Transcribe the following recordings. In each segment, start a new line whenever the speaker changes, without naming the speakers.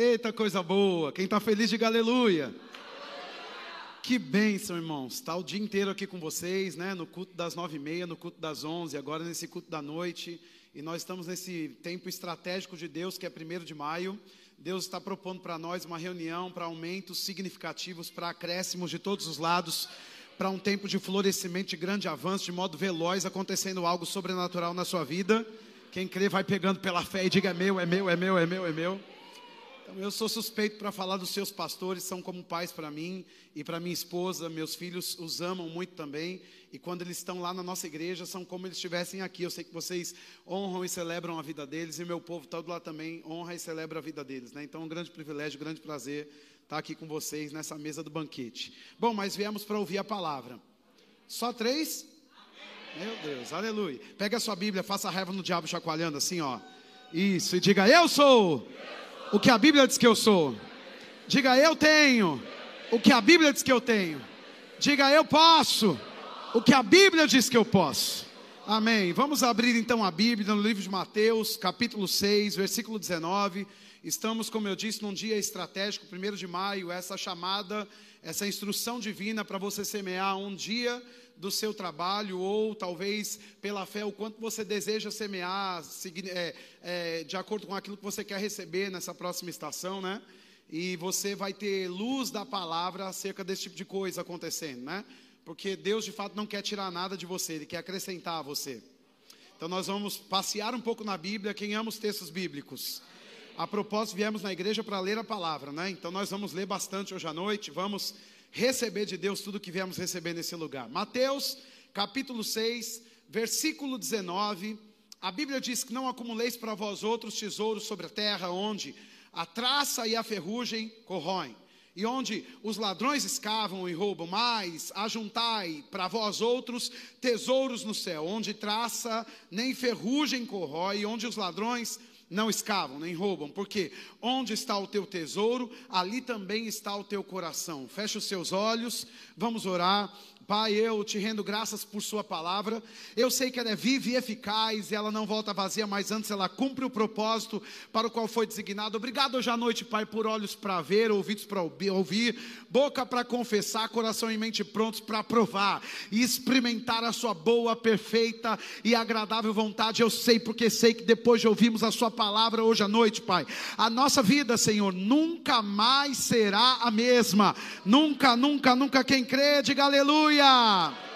Eita coisa boa. Quem está feliz, diga aleluia. Que bênção, irmãos. Está o dia inteiro aqui com vocês, né? No culto das nove e meia, no culto das onze, agora nesse culto da noite. E nós estamos nesse tempo estratégico de Deus, que é primeiro de maio. Deus está propondo para nós uma reunião para aumentos significativos, para acréscimos de todos os lados, para um tempo de florescimento, de grande avanço, de modo veloz, acontecendo algo sobrenatural na sua vida. Quem crê vai pegando pela fé e diga: é meu, é meu, é meu, é meu, é meu. Então, eu sou suspeito para falar dos seus pastores, são como pais para mim e para minha esposa, meus filhos os amam muito também. E quando eles estão lá na nossa igreja, são como eles estivessem aqui. Eu sei que vocês honram e celebram a vida deles, e meu povo todo lá também honra e celebra a vida deles. Né? Então é um grande privilégio, um grande prazer estar aqui com vocês nessa mesa do banquete. Bom, mas viemos para ouvir a palavra. Só três? Meu Deus, aleluia. Pega a sua Bíblia, faça a raiva no diabo chacoalhando assim, ó. Isso, e diga: Eu sou o que a Bíblia diz que eu sou. Diga, eu tenho o que a Bíblia diz que eu tenho. Diga, eu posso o que a Bíblia diz que eu posso. Amém. Vamos abrir então a Bíblia no livro de Mateus, capítulo 6, versículo 19. Estamos, como eu disse, num dia estratégico, primeiro de maio, essa chamada, essa instrução divina para você semear um dia do seu trabalho, ou talvez pela fé, o quanto você deseja semear, é, é, de acordo com aquilo que você quer receber nessa próxima estação, né? E você vai ter luz da palavra acerca desse tipo de coisa acontecendo, né? Porque Deus de fato não quer tirar nada de você, Ele quer acrescentar a você. Então nós vamos passear um pouco na Bíblia, quem ama os textos bíblicos. A propósito, viemos na igreja para ler a palavra, né? Então nós vamos ler bastante hoje à noite, vamos receber de Deus tudo que viemos receber nesse lugar. Mateus, capítulo 6, versículo 19. A Bíblia diz que não acumuleis para vós outros tesouros sobre a terra, onde a traça e a ferrugem corroem, e onde os ladrões escavam e roubam, mas ajuntai para vós outros tesouros no céu, onde traça nem ferrugem corrói, e onde os ladrões não escavam, nem roubam, porque onde está o teu tesouro, ali também está o teu coração. Feche os seus olhos, vamos orar. Pai, eu te rendo graças por Sua palavra. Eu sei que ela é viva e eficaz, ela não volta vazia, mas antes ela cumpre o propósito para o qual foi designado. Obrigado hoje à noite, Pai, por olhos para ver, ouvidos para ouvir, boca para confessar, coração e mente prontos para provar e experimentar a Sua boa, perfeita e agradável vontade. Eu sei, porque sei que depois de ouvirmos a Sua palavra hoje à noite, Pai, a nossa vida, Senhor, nunca mais será a mesma. Nunca, nunca, nunca. Quem crê, diga aleluia. Aleluia!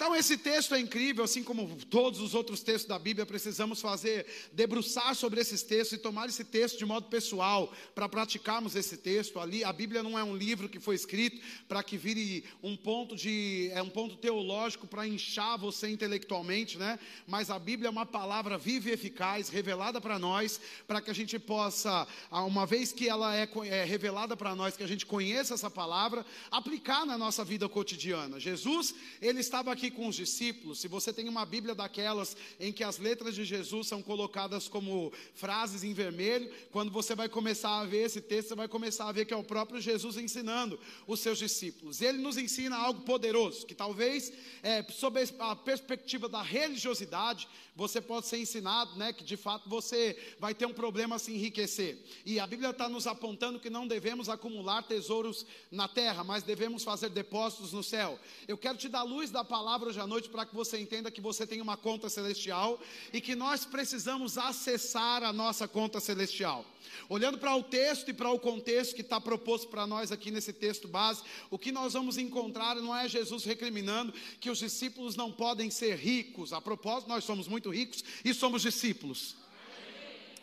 Então esse texto é incrível, assim como todos os outros textos da Bíblia, precisamos fazer, debruçar sobre esses textos e tomar esse texto de modo pessoal, para praticarmos esse texto ali. A Bíblia não é um livro que foi escrito para que vire um ponto de, é um ponto teológico para inchar você intelectualmente, né? Mas a Bíblia é uma palavra viva e eficaz, revelada para nós, para que a gente possa, uma vez que ela é, é revelada para nós, que a gente conheça essa palavra, aplicar na nossa vida cotidiana. Jesus, ele estava aqui com os discípulos, se você tem uma Bíblia daquelas em que as letras de Jesus são colocadas como frases em vermelho, quando você vai começar a ver esse texto, você vai começar a ver que é o próprio Jesus ensinando os seus discípulos. Ele nos ensina algo poderoso, que talvez, é, sob a perspectiva da religiosidade, você pode ser ensinado, né, que de fato você vai ter um problema a se enriquecer. E a Bíblia está nos apontando que não devemos acumular tesouros na terra, mas devemos fazer depósitos no céu. Eu quero te dar luz da palavra hoje à noite para que você entenda que você tem uma conta celestial e que nós precisamos acessar a nossa conta celestial. Olhando para o texto e para o contexto que está proposto para nós aqui nesse texto base, o que nós vamos encontrar não é Jesus recriminando que os discípulos não podem ser ricos. A propósito, nós somos muito ricos e somos discípulos.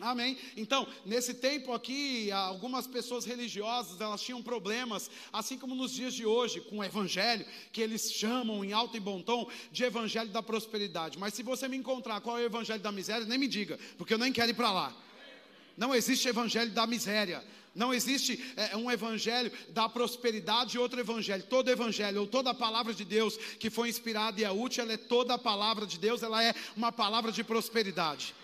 Amém. Então, nesse tempo aqui, algumas pessoas religiosas, elas tinham problemas, assim como nos dias de hoje, com o evangelho, que eles chamam em alto e bom tom de evangelho da prosperidade. Mas se você me encontrar qual é o evangelho da miséria, nem me diga, porque eu nem quero ir para lá. Não existe evangelho da miséria. Não existe é, um evangelho da prosperidade e outro evangelho. Todo evangelho ou toda a palavra de Deus que foi inspirada e é útil, ela é toda a palavra de Deus, ela é uma palavra de prosperidade.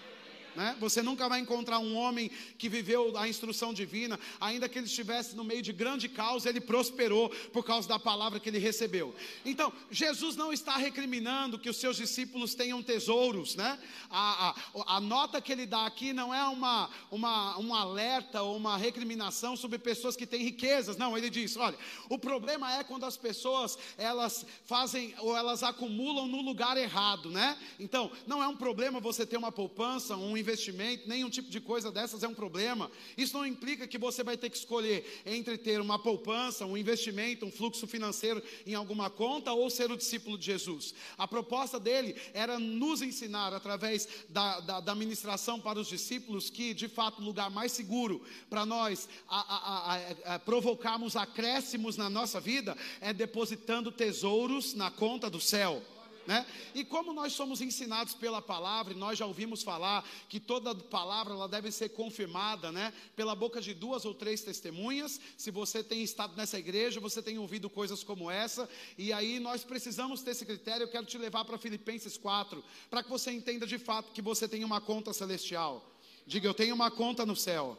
Né? Você nunca vai encontrar um homem que viveu a instrução divina, ainda que ele estivesse no meio de grande causa, ele prosperou por causa da palavra que ele recebeu. Então, Jesus não está recriminando que os seus discípulos tenham tesouros, né? A, a, a nota que ele dá aqui não é uma, uma, um alerta ou uma recriminação sobre pessoas que têm riquezas, não, ele diz: olha, o problema é quando as pessoas elas fazem ou elas acumulam no lugar errado, né? Então, não é um problema você ter uma poupança, um investimento, nenhum tipo de coisa dessas é um problema. Isso não implica que você vai ter que escolher entre ter uma poupança, um investimento, um fluxo financeiro em alguma conta ou ser o discípulo de Jesus. A proposta dele era nos ensinar, através da, da, da ministração para os discípulos, que de fato o lugar mais seguro para nós a, a, a, provocarmos acréscimos na nossa vida é depositando tesouros na conta do céu. Né? E como nós somos ensinados pela palavra, e nós já ouvimos falar que toda palavra ela deve ser confirmada, né? Pela boca de duas ou três testemunhas. Se você tem estado nessa igreja, você tem ouvido coisas como essa, e aí nós precisamos ter esse critério. Eu quero te levar para Filipenses 4, para que você entenda de fato que você tem uma conta celestial. Diga, eu tenho uma conta no céu.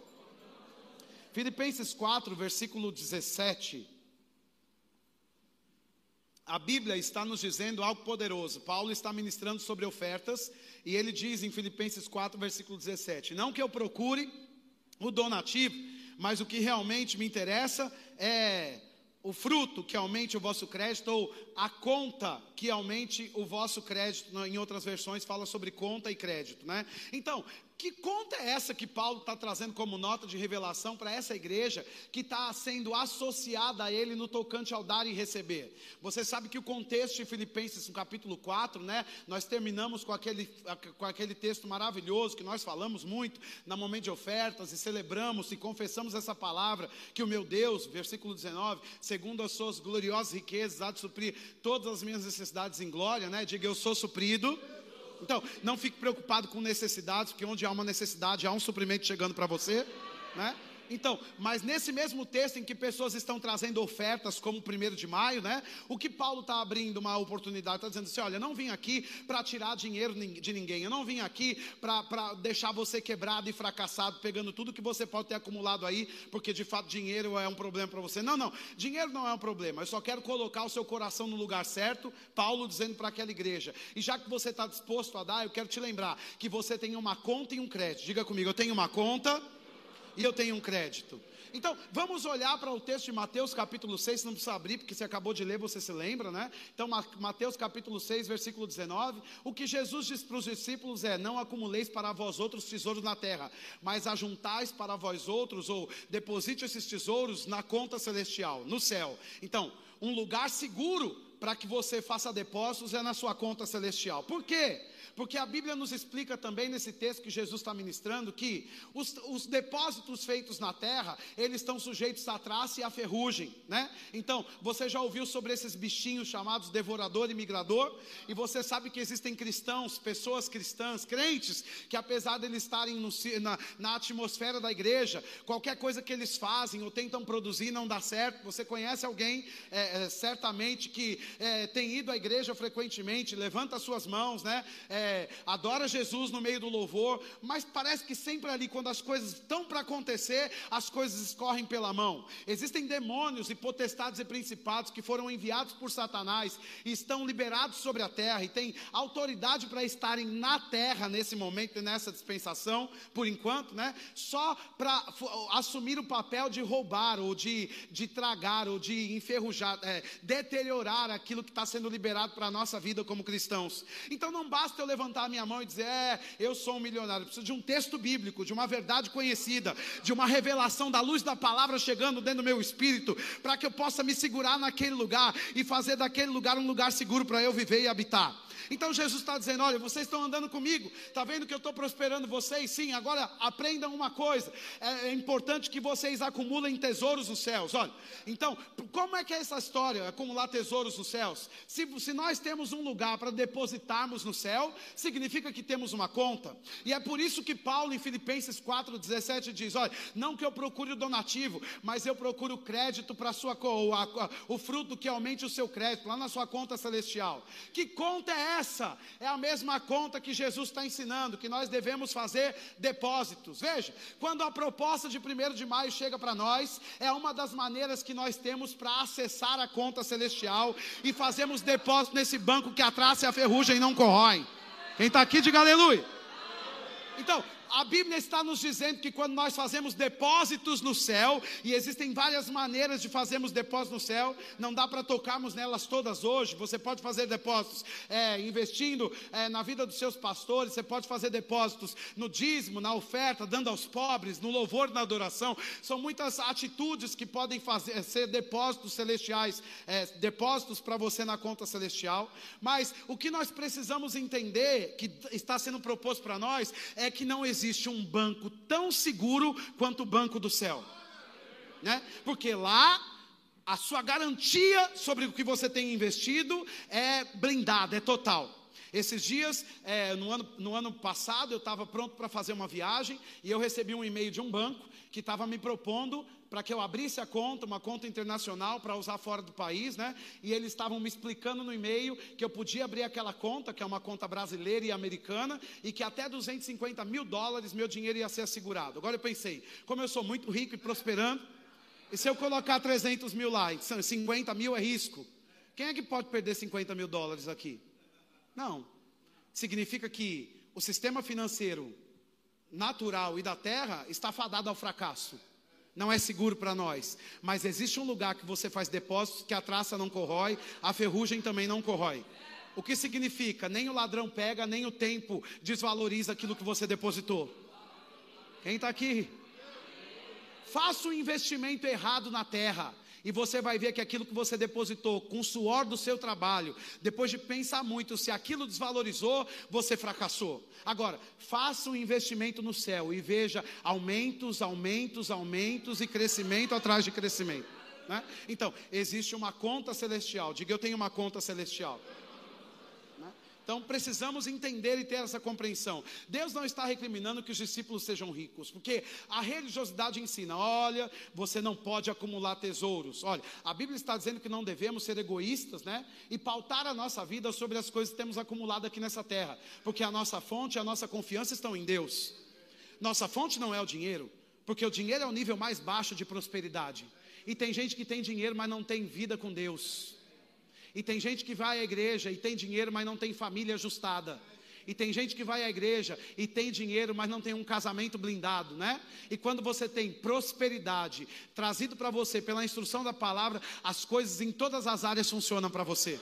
Filipenses 4, versículo 17 a Bíblia está nos dizendo algo poderoso. Paulo está ministrando sobre ofertas e ele diz em Filipenses 4, versículo 17: Não que eu procure o donativo, mas o que realmente me interessa é o fruto que aumente o vosso crédito, ou a conta que aumente o vosso crédito. Em outras versões fala sobre conta e crédito, né? Então, que conta é essa que Paulo está trazendo como nota de revelação para essa igreja que está sendo associada a ele no tocante ao dar e receber? Você sabe que o contexto de Filipenses, no capítulo 4, né? Nós terminamos com aquele, com aquele texto maravilhoso que nós falamos muito na momento de ofertas e celebramos e confessamos essa palavra que o meu Deus, versículo 19, segundo as suas gloriosas riquezas, há de suprir todas as minhas necessidades em glória, né? Diga eu sou suprido então, não fique preocupado com necessidades, porque onde há uma necessidade, há um suprimento chegando para você, né? Então, mas nesse mesmo texto em que pessoas estão trazendo ofertas, como o primeiro de maio, né? O que Paulo está abrindo uma oportunidade, está dizendo assim: olha, não vim aqui para tirar dinheiro de ninguém, eu não vim aqui para deixar você quebrado e fracassado, pegando tudo que você pode ter acumulado aí, porque de fato dinheiro é um problema para você. Não, não, dinheiro não é um problema, eu só quero colocar o seu coração no lugar certo, Paulo dizendo para aquela igreja. E já que você está disposto a dar, eu quero te lembrar que você tem uma conta e um crédito. Diga comigo, eu tenho uma conta e eu tenho um crédito. Então, vamos olhar para o texto de Mateus capítulo 6, não precisa abrir, porque você acabou de ler, você se lembra, né? Então, Mateus capítulo 6, versículo 19. O que Jesus diz para os discípulos é: Não acumuleis para vós outros tesouros na terra, mas ajuntais para vós outros, ou deposite esses tesouros na conta celestial, no céu. Então, um lugar seguro para que você faça depósitos é na sua conta celestial. Por quê? Porque a Bíblia nos explica também nesse texto que Jesus está ministrando que os, os depósitos feitos na terra, eles estão sujeitos à traça e à ferrugem, né? Então, você já ouviu sobre esses bichinhos chamados devorador e migrador? E você sabe que existem cristãos, pessoas cristãs, crentes, que apesar de eles estarem no, na, na atmosfera da igreja, qualquer coisa que eles fazem ou tentam produzir não dá certo. Você conhece alguém, é, é, certamente, que é, tem ido à igreja frequentemente, levanta suas mãos, né? É, adora Jesus no meio do louvor, mas parece que sempre ali, quando as coisas estão para acontecer, as coisas escorrem pela mão. Existem demônios e potestades e principados que foram enviados por Satanás e estão liberados sobre a terra e têm autoridade para estarem na terra nesse momento nessa dispensação, por enquanto, né? Só para assumir o papel de roubar ou de, de tragar ou de enferrujar, é, deteriorar aquilo que está sendo liberado para a nossa vida como cristãos. Então não basta eu levantar a minha mão e dizer, é, eu sou um milionário. Eu preciso de um texto bíblico, de uma verdade conhecida, de uma revelação da luz da palavra chegando dentro do meu espírito, para que eu possa me segurar naquele lugar e fazer daquele lugar um lugar seguro para eu viver e habitar. Então Jesus está dizendo: olha, vocês estão andando comigo, está vendo que eu estou prosperando vocês? Sim, agora aprendam uma coisa: é, é, importante que vocês acumulem tesouros nos céus. Olha, então, como é que é essa história, acumular tesouros nos céus? Se, se nós temos um lugar para depositarmos no céu, significa que temos uma conta, e é por isso que Paulo em Filipenses 4,17 diz: olha, não que eu procure o donativo, mas eu procuro crédito para sua o, a, o fruto que aumente o seu crédito, lá na sua conta celestial. Que conta é essa é a mesma conta que Jesus está ensinando, que nós devemos fazer depósitos. Veja, quando a proposta de 1 de maio chega para nós, é uma das maneiras que nós temos para acessar a conta celestial e fazemos depósito nesse banco que a traça e a ferrugem não corroem. Quem está aqui, diga aleluia. Então, a Bíblia está nos dizendo que quando nós fazemos depósitos no céu, e existem várias maneiras de fazermos depósitos no céu, não dá para tocarmos nelas todas hoje. Você pode fazer depósitos é, investindo é, na vida dos seus pastores, você pode fazer depósitos no dízimo, na oferta, dando aos pobres, no louvor, na adoração. São muitas atitudes que podem fazer, ser depósitos celestiais, é, depósitos para você na conta celestial. Mas o que nós precisamos entender, que está sendo proposto para nós, é que não existe existe um banco tão seguro quanto o banco do céu. Né? Porque lá a sua garantia sobre o que você tem investido é blindada, é total. Esses dias, é, no, ano, no ano passado, eu estava pronto para fazer uma viagem e eu recebi um e-mail de um banco que estava me propondo para que eu abrisse a conta, uma conta internacional para usar fora do país, né? E eles estavam me explicando no e-mail que eu podia abrir aquela conta, que é uma conta brasileira e americana, e que até 250 mil dólares meu dinheiro ia ser assegurado. Agora eu pensei, como eu sou muito rico e prosperando, e se eu colocar 300 mil lá, 50 mil é risco. Quem é que pode perder 50 mil dólares aqui? Não. Significa que o sistema financeiro natural e da terra está fadado ao fracasso não é seguro para nós. Mas existe um lugar que você faz depósitos que a traça não corrói, a ferrugem também não corrói. O que significa? Nem o ladrão pega, nem o tempo desvaloriza aquilo que você depositou. Quem está aqui? Faça um investimento errado na terra e você vai ver que aquilo que você depositou com o suor do seu trabalho, depois de pensar muito se aquilo desvalorizou, você fracassou. Agora, faça um investimento no céu e veja aumentos, aumentos, aumentos e crescimento atrás de crescimento. Né? Então, existe uma conta celestial. Diga, eu tenho uma conta celestial. Então precisamos entender e ter essa compreensão. Deus não está recriminando que os discípulos sejam ricos, porque a religiosidade ensina: olha, você não pode acumular tesouros. Olha, a Bíblia está dizendo que não devemos ser egoístas, né? E pautar a nossa vida sobre as coisas que temos acumulado aqui nessa terra, porque a nossa fonte e a nossa confiança estão em Deus. Nossa fonte não é o dinheiro, porque o dinheiro é o nível mais baixo de prosperidade. E tem gente que tem dinheiro, mas não tem vida com Deus. E tem gente que vai à igreja e tem dinheiro, mas não tem família ajustada. E tem gente que vai à igreja e tem dinheiro, mas não tem um casamento blindado, né? E quando você tem prosperidade trazido para você pela instrução da palavra, as coisas em todas as áreas funcionam para você.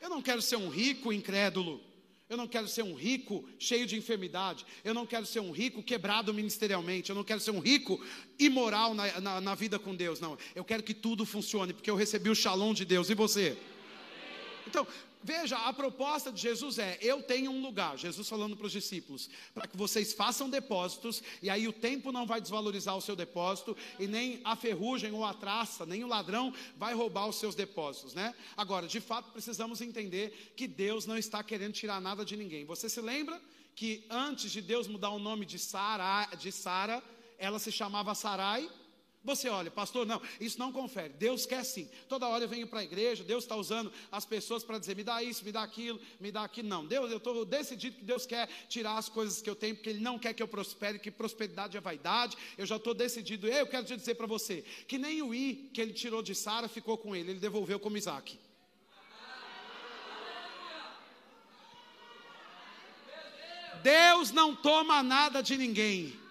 Eu não quero ser um rico incrédulo. Eu não quero ser um rico cheio de enfermidade. Eu não quero ser um rico quebrado ministerialmente. Eu não quero ser um rico imoral na, na, na vida com Deus. Não. Eu quero que tudo funcione, porque eu recebi o shalom de Deus. E você? Então, Veja, a proposta de Jesus é: eu tenho um lugar, Jesus falando para os discípulos, para que vocês façam depósitos, e aí o tempo não vai desvalorizar o seu depósito, e nem a ferrugem ou a traça, nem o ladrão vai roubar os seus depósitos, né? Agora, de fato, precisamos entender que Deus não está querendo tirar nada de ninguém. Você se lembra que antes de Deus mudar o nome de Sara, de Sara, ela se chamava Sarai? Você olha, pastor, não, isso não confere. Deus quer sim. Toda hora eu venho para a igreja, Deus está usando as pessoas para dizer, me dá isso, me dá aquilo, me dá aquilo. Não, Deus, eu estou decidido que Deus quer tirar as coisas que eu tenho, porque Ele não quer que eu prospere, que prosperidade é vaidade. Eu já estou decidido. Eu quero te dizer para você que nem o I que ele tirou de Sara ficou com ele, ele devolveu como Isaac. Deus não toma nada de ninguém.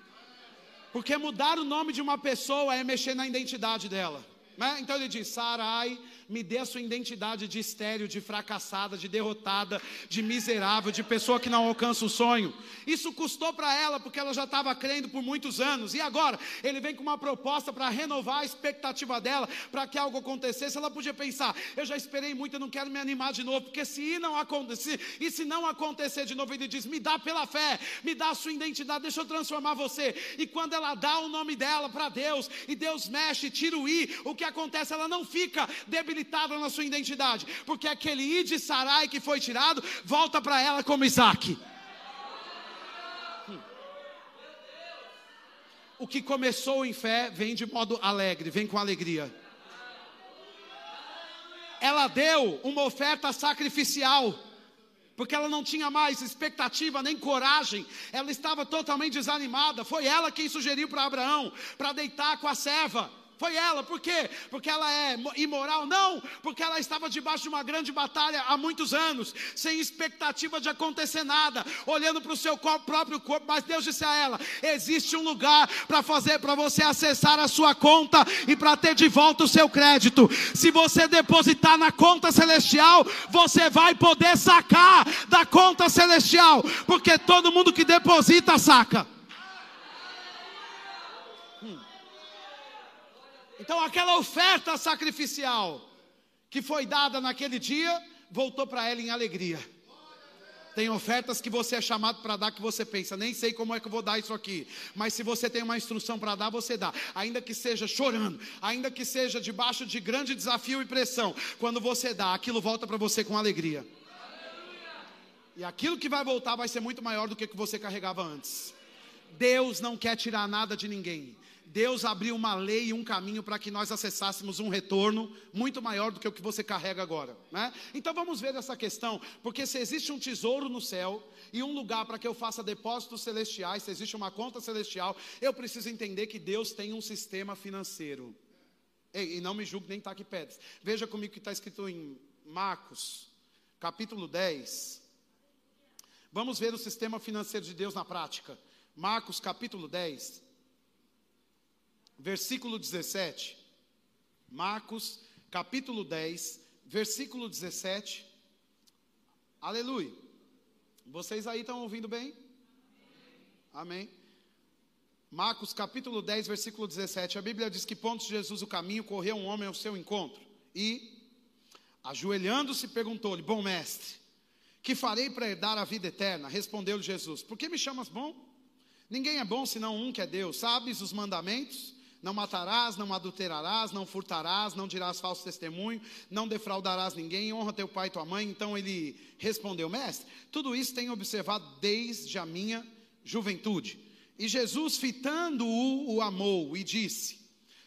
Porque mudar o nome de uma pessoa é mexer na identidade dela. Né? Então ele diz: Sarai me dê a sua identidade de estéreo, de fracassada, de derrotada, de miserável, de pessoa que não alcança o sonho. Isso custou para ela, porque ela já estava crendo por muitos anos. E agora, ele vem com uma proposta para renovar a expectativa dela, para que algo acontecesse. Ela podia pensar: eu já esperei muito, eu não quero me animar de novo, porque se não acontecer, e se não acontecer de novo, ele diz: me dá pela fé, me dá a sua identidade, deixa eu transformar você. E quando ela dá o nome dela para Deus, e Deus mexe, tira o i, o que acontece? Ela não fica debilitada debilitada na sua identidade, porque aquele I Sarai que foi tirado, volta para ela como Isaac. Hum. O que começou em fé vem de modo alegre, vem com alegria. Ela deu uma oferta sacrificial porque ela não tinha mais expectativa nem coragem, ela estava totalmente desanimada. Foi ela quem sugeriu para Abraão para deitar com a serva. Foi ela, por quê? Porque ela é imoral? Não, porque ela estava debaixo de uma grande batalha há muitos anos, sem expectativa de acontecer nada, olhando para o seu próprio corpo, mas Deus disse a ela: existe um lugar para fazer, para você acessar a sua conta e para ter de volta o seu crédito. Se você depositar na conta celestial, você vai poder sacar da conta celestial, porque todo mundo que deposita saca. Então, aquela oferta sacrificial que foi dada naquele dia, voltou para ela em alegria. Tem ofertas que você é chamado para dar que você pensa, nem sei como é que eu vou dar isso aqui. Mas se você tem uma instrução para dar, você dá. Ainda que seja chorando, ainda que seja debaixo de grande desafio e pressão, quando você dá, aquilo volta para você com alegria. E aquilo que vai voltar vai ser muito maior do que o que você carregava antes. Deus não quer tirar nada de ninguém. Deus abriu uma lei e um caminho para que nós acessássemos um retorno muito maior do que o que você carrega agora. Né? Então vamos ver essa questão, porque se existe um tesouro no céu e um lugar para que eu faça depósitos celestiais, se existe uma conta celestial, eu preciso entender que Deus tem um sistema financeiro. Ei, e não me julgue nem taquipedes. Veja comigo o que está escrito em Marcos, capítulo 10. Vamos ver o sistema financeiro de Deus na prática. Marcos capítulo 10 versículo 17. Marcos, capítulo 10, versículo 17. Aleluia. Vocês aí estão ouvindo bem? Amém. Marcos capítulo 10, versículo 17. A Bíblia diz que pontos Jesus o caminho, correu um homem ao seu encontro e, ajoelhando-se, perguntou-lhe: Bom mestre, que farei para herdar a vida eterna? Respondeu-lhe Jesus: Por que me chamas bom? Ninguém é bom senão um que é Deus. Sabes os mandamentos? Não matarás, não adulterarás, não furtarás, não dirás falso testemunho, não defraudarás ninguém, honra teu pai e tua mãe. Então ele respondeu: Mestre, tudo isso tenho observado desde a minha juventude. E Jesus, fitando-o, o amou e disse: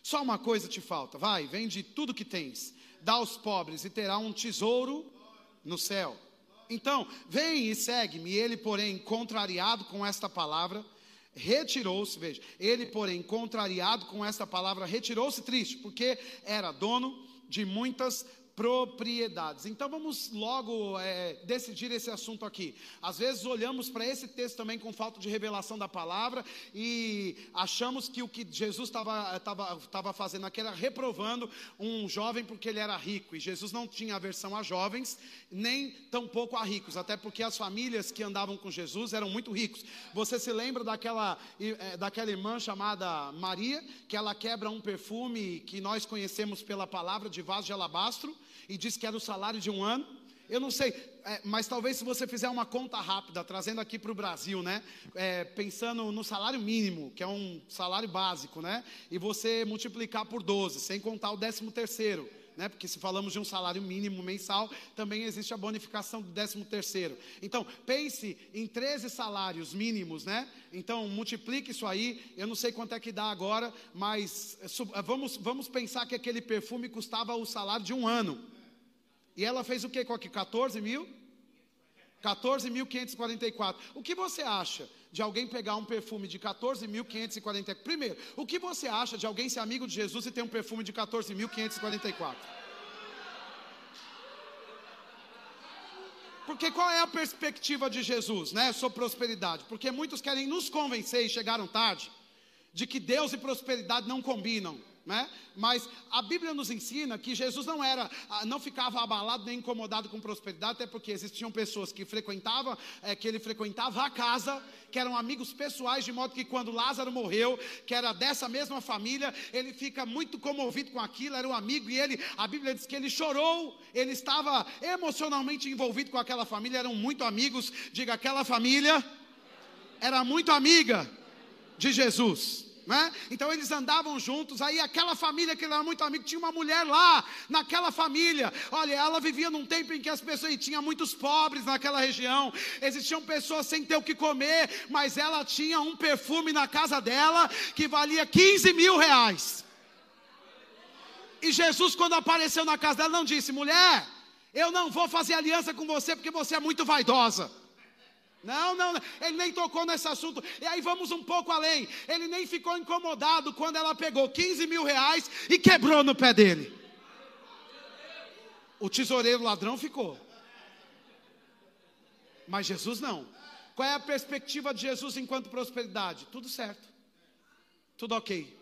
Só uma coisa te falta, vai, vende tudo que tens, dá aos pobres e terá um tesouro no céu. Então, vem e segue-me. Ele, porém, contrariado com esta palavra, retirou-se, veja, ele, porém, contrariado com esta palavra, retirou-se triste, porque era dono de muitas propriedades. Então vamos logo é, decidir esse assunto aqui. Às vezes olhamos para esse texto também com falta de revelação da palavra e achamos que o que Jesus estava fazendo aqui era reprovando um jovem porque ele era rico. E Jesus não tinha aversão a jovens, nem tampouco a ricos, até porque as famílias que andavam com Jesus eram muito ricos. Você se lembra daquela, é, daquela irmã chamada Maria, que ela quebra um perfume que nós conhecemos pela palavra de vaso de alabastro? E disse que era o salário de um ano. Eu não sei, é, mas talvez se você fizer uma conta rápida, trazendo aqui para o Brasil, né? É, pensando no salário mínimo, que é um salário básico, né? E você multiplicar por 12, sem contar o décimo terceiro. Né? Porque se falamos de um salário mínimo mensal, também existe a bonificação do décimo terceiro. Então, pense em 13 salários mínimos, né? Então, multiplique isso aí. Eu não sei quanto é que dá agora, mas é, vamos, vamos pensar que aquele perfume custava o salário de um ano. E ela fez o que com aqui? 14 mil? 14.544. O que você acha de alguém pegar um perfume de 14.544? Primeiro, o que você acha de alguém ser amigo de Jesus e ter um perfume de 14.544? Porque qual é a perspectiva de Jesus, né, sobre prosperidade? Porque muitos querem nos convencer e chegaram tarde de que Deus e prosperidade não combinam né? Mas a Bíblia nos ensina que Jesus não era, ah, não ficava abalado nem incomodado com prosperidade, até porque existiam pessoas que frequentavam, é, que ele frequentava a casa, que eram amigos pessoais, de modo que quando Lázaro morreu, que era dessa mesma família, ele fica muito comovido com aquilo, era um amigo e ele, a Bíblia diz que ele chorou, ele estava emocionalmente envolvido com aquela família, eram muito amigos, diga aquela família era muito amiga de Jesus. Né? Então eles andavam juntos. Aí aquela família que ele era muito amigo tinha uma mulher lá naquela família. Olha, ela vivia num tempo em que as pessoas e tinha muitos pobres naquela região. Existiam pessoas sem ter o que comer, mas ela tinha um perfume na casa dela que valia 15 mil reais. E Jesus, quando apareceu na casa dela, não disse: mulher, Eu não vou fazer aliança com você porque você é muito vaidosa. Não, não, ele nem tocou nesse assunto. E aí vamos um pouco além. Ele nem ficou incomodado quando ela pegou 15 mil reais e quebrou no pé dele. O tesoureiro ladrão ficou. Mas Jesus não. Qual é a perspectiva de Jesus enquanto prosperidade? Tudo certo. Tudo ok.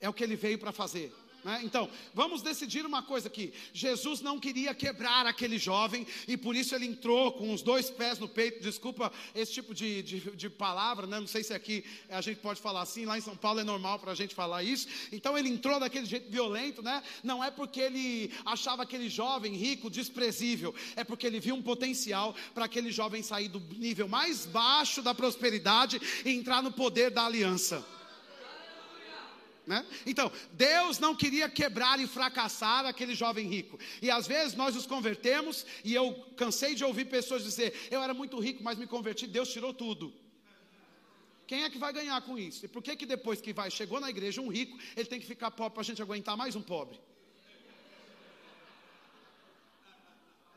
É o que ele veio para fazer. Né? Então, vamos decidir uma coisa aqui. Jesus não queria quebrar aquele jovem e por isso ele entrou com os dois pés no peito. Desculpa esse tipo de, de, de palavra, né? não sei se aqui a gente pode falar assim. Lá em São Paulo é normal para a gente falar isso. Então, ele entrou daquele jeito violento, né? Não é porque ele achava aquele jovem rico desprezível, é porque ele viu um potencial para aquele jovem sair do nível mais baixo da prosperidade e entrar no poder da aliança. Né? Então, Deus não queria quebrar e fracassar aquele jovem rico. E às vezes nós nos convertemos, e eu cansei de ouvir pessoas dizer: Eu era muito rico, mas me converti, Deus tirou tudo. Quem é que vai ganhar com isso? E por que, que depois que vai, chegou na igreja um rico, ele tem que ficar pobre para a gente aguentar mais um pobre?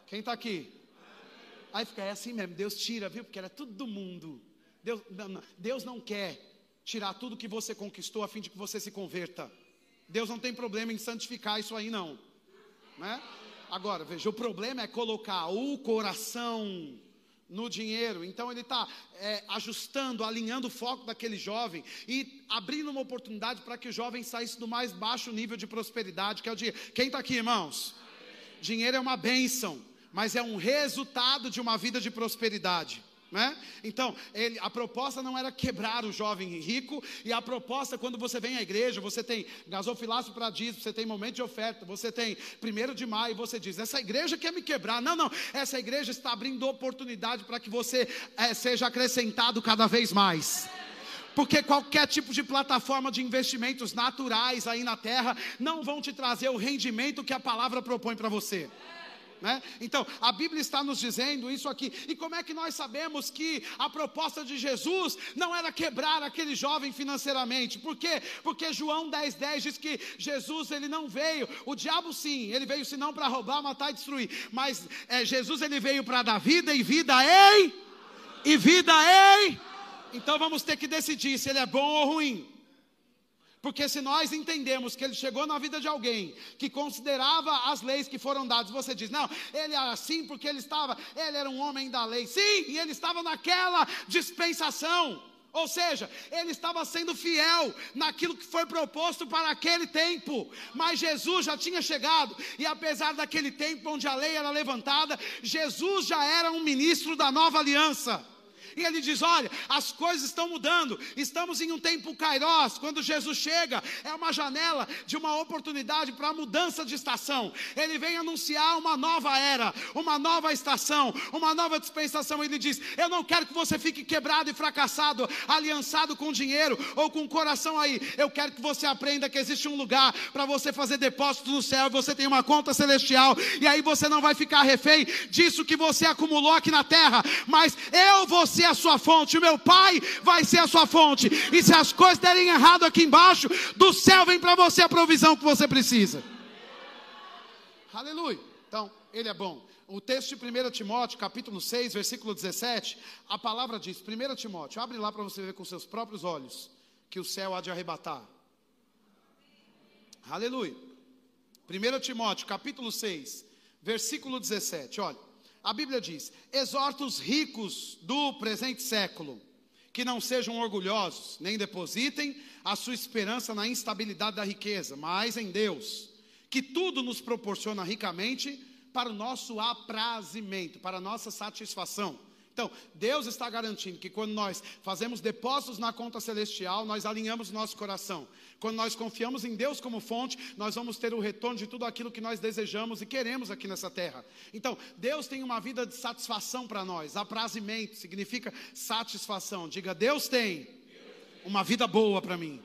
Quem está aqui? Aí fica, é assim mesmo, Deus tira, viu? Porque era tudo do mundo. Deus não, Deus não quer tirar tudo que você conquistou a fim de que você se converta. Deus não tem problema em santificar isso aí, não. Né? Agora, veja, o problema é colocar o coração no dinheiro. Então ele está é, ajustando, alinhando o foco daquele jovem e abrindo uma oportunidade para que o jovem saísse do mais baixo nível de prosperidade, que é o dinheiro. Quem está aqui, irmãos? Dinheiro é uma bênção, mas é um resultado de uma vida de prosperidade. Né? Então, ele, a proposta não era quebrar o jovem rico, e a proposta, quando você vem à igreja, você tem gasofilácio para dízimo, você tem momento de oferta, você tem primeiro de maio, você diz: essa igreja quer me quebrar. Não, não, essa igreja está abrindo oportunidade para que você é, seja acrescentado cada vez mais. Porque qualquer tipo de plataforma de investimentos naturais aí na terra não vão te trazer o rendimento que a palavra propõe para você. Né? Então, a Bíblia está nos dizendo isso aqui. E como é que nós sabemos que a proposta de Jesus não era quebrar aquele jovem financeiramente? Por quê? Porque João 10,10 10 diz que Jesus ele não veio, o diabo sim, ele veio senão para roubar, matar e destruir. Mas é, Jesus ele veio para dar vida e vida em e vida em. Então vamos ter que decidir se ele é bom ou ruim. Porque se nós entendemos que ele chegou na vida de alguém que considerava as leis que foram dadas, você diz, não, ele era assim porque ele estava, ele era um homem da lei. Sim, e ele estava naquela dispensação. Ou seja, ele estava sendo fiel naquilo que foi proposto para aquele tempo. Mas Jesus já tinha chegado, e apesar daquele tempo onde a lei era levantada, Jesus já era um ministro da nova aliança. E ele diz: Olha, as coisas estão mudando, estamos em um tempo kairós. Quando Jesus chega, é uma janela de uma oportunidade para mudança de estação. Ele vem anunciar uma nova era, uma nova estação, uma nova dispensação. Ele diz: Eu não quero que você fique quebrado e fracassado, aliançado com dinheiro ou com o coração aí. Eu quero que você aprenda que existe um lugar para você fazer depósito no céu. Você tem uma conta celestial, e aí você não vai ficar refém disso que você acumulou aqui na terra, mas eu vou ser a sua fonte, o meu Pai vai ser a sua fonte. E se as coisas derem errado aqui embaixo, do céu vem para você a provisão que você precisa. Aleluia. Então, ele é bom. O texto de 1 Timóteo, capítulo 6, versículo 17, a palavra diz: 1 Timóteo, abre lá para você ver com seus próprios olhos, que o céu há de arrebatar. Aleluia. 1 Timóteo, capítulo 6, versículo 17, olha. A Bíblia diz: exorta os ricos do presente século que não sejam orgulhosos, nem depositem a sua esperança na instabilidade da riqueza, mas em Deus, que tudo nos proporciona ricamente para o nosso aprazimento, para a nossa satisfação. Então, Deus está garantindo que quando nós fazemos depósitos na conta celestial, nós alinhamos nosso coração. Quando nós confiamos em Deus como fonte, nós vamos ter o retorno de tudo aquilo que nós desejamos e queremos aqui nessa terra. Então, Deus tem uma vida de satisfação para nós. Aprazimento significa satisfação. Diga, Deus tem uma vida boa para mim.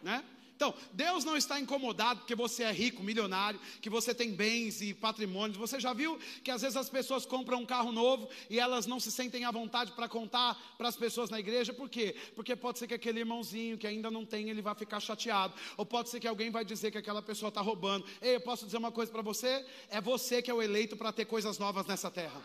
Né? Então, Deus não está incomodado porque você é rico, milionário, que você tem bens e patrimônios. Você já viu que às vezes as pessoas compram um carro novo e elas não se sentem à vontade para contar para as pessoas na igreja? Por quê? Porque pode ser que aquele irmãozinho que ainda não tem, ele vai ficar chateado. Ou pode ser que alguém vai dizer que aquela pessoa está roubando. Ei, eu posso dizer uma coisa para você? É você que é o eleito para ter coisas novas nessa terra.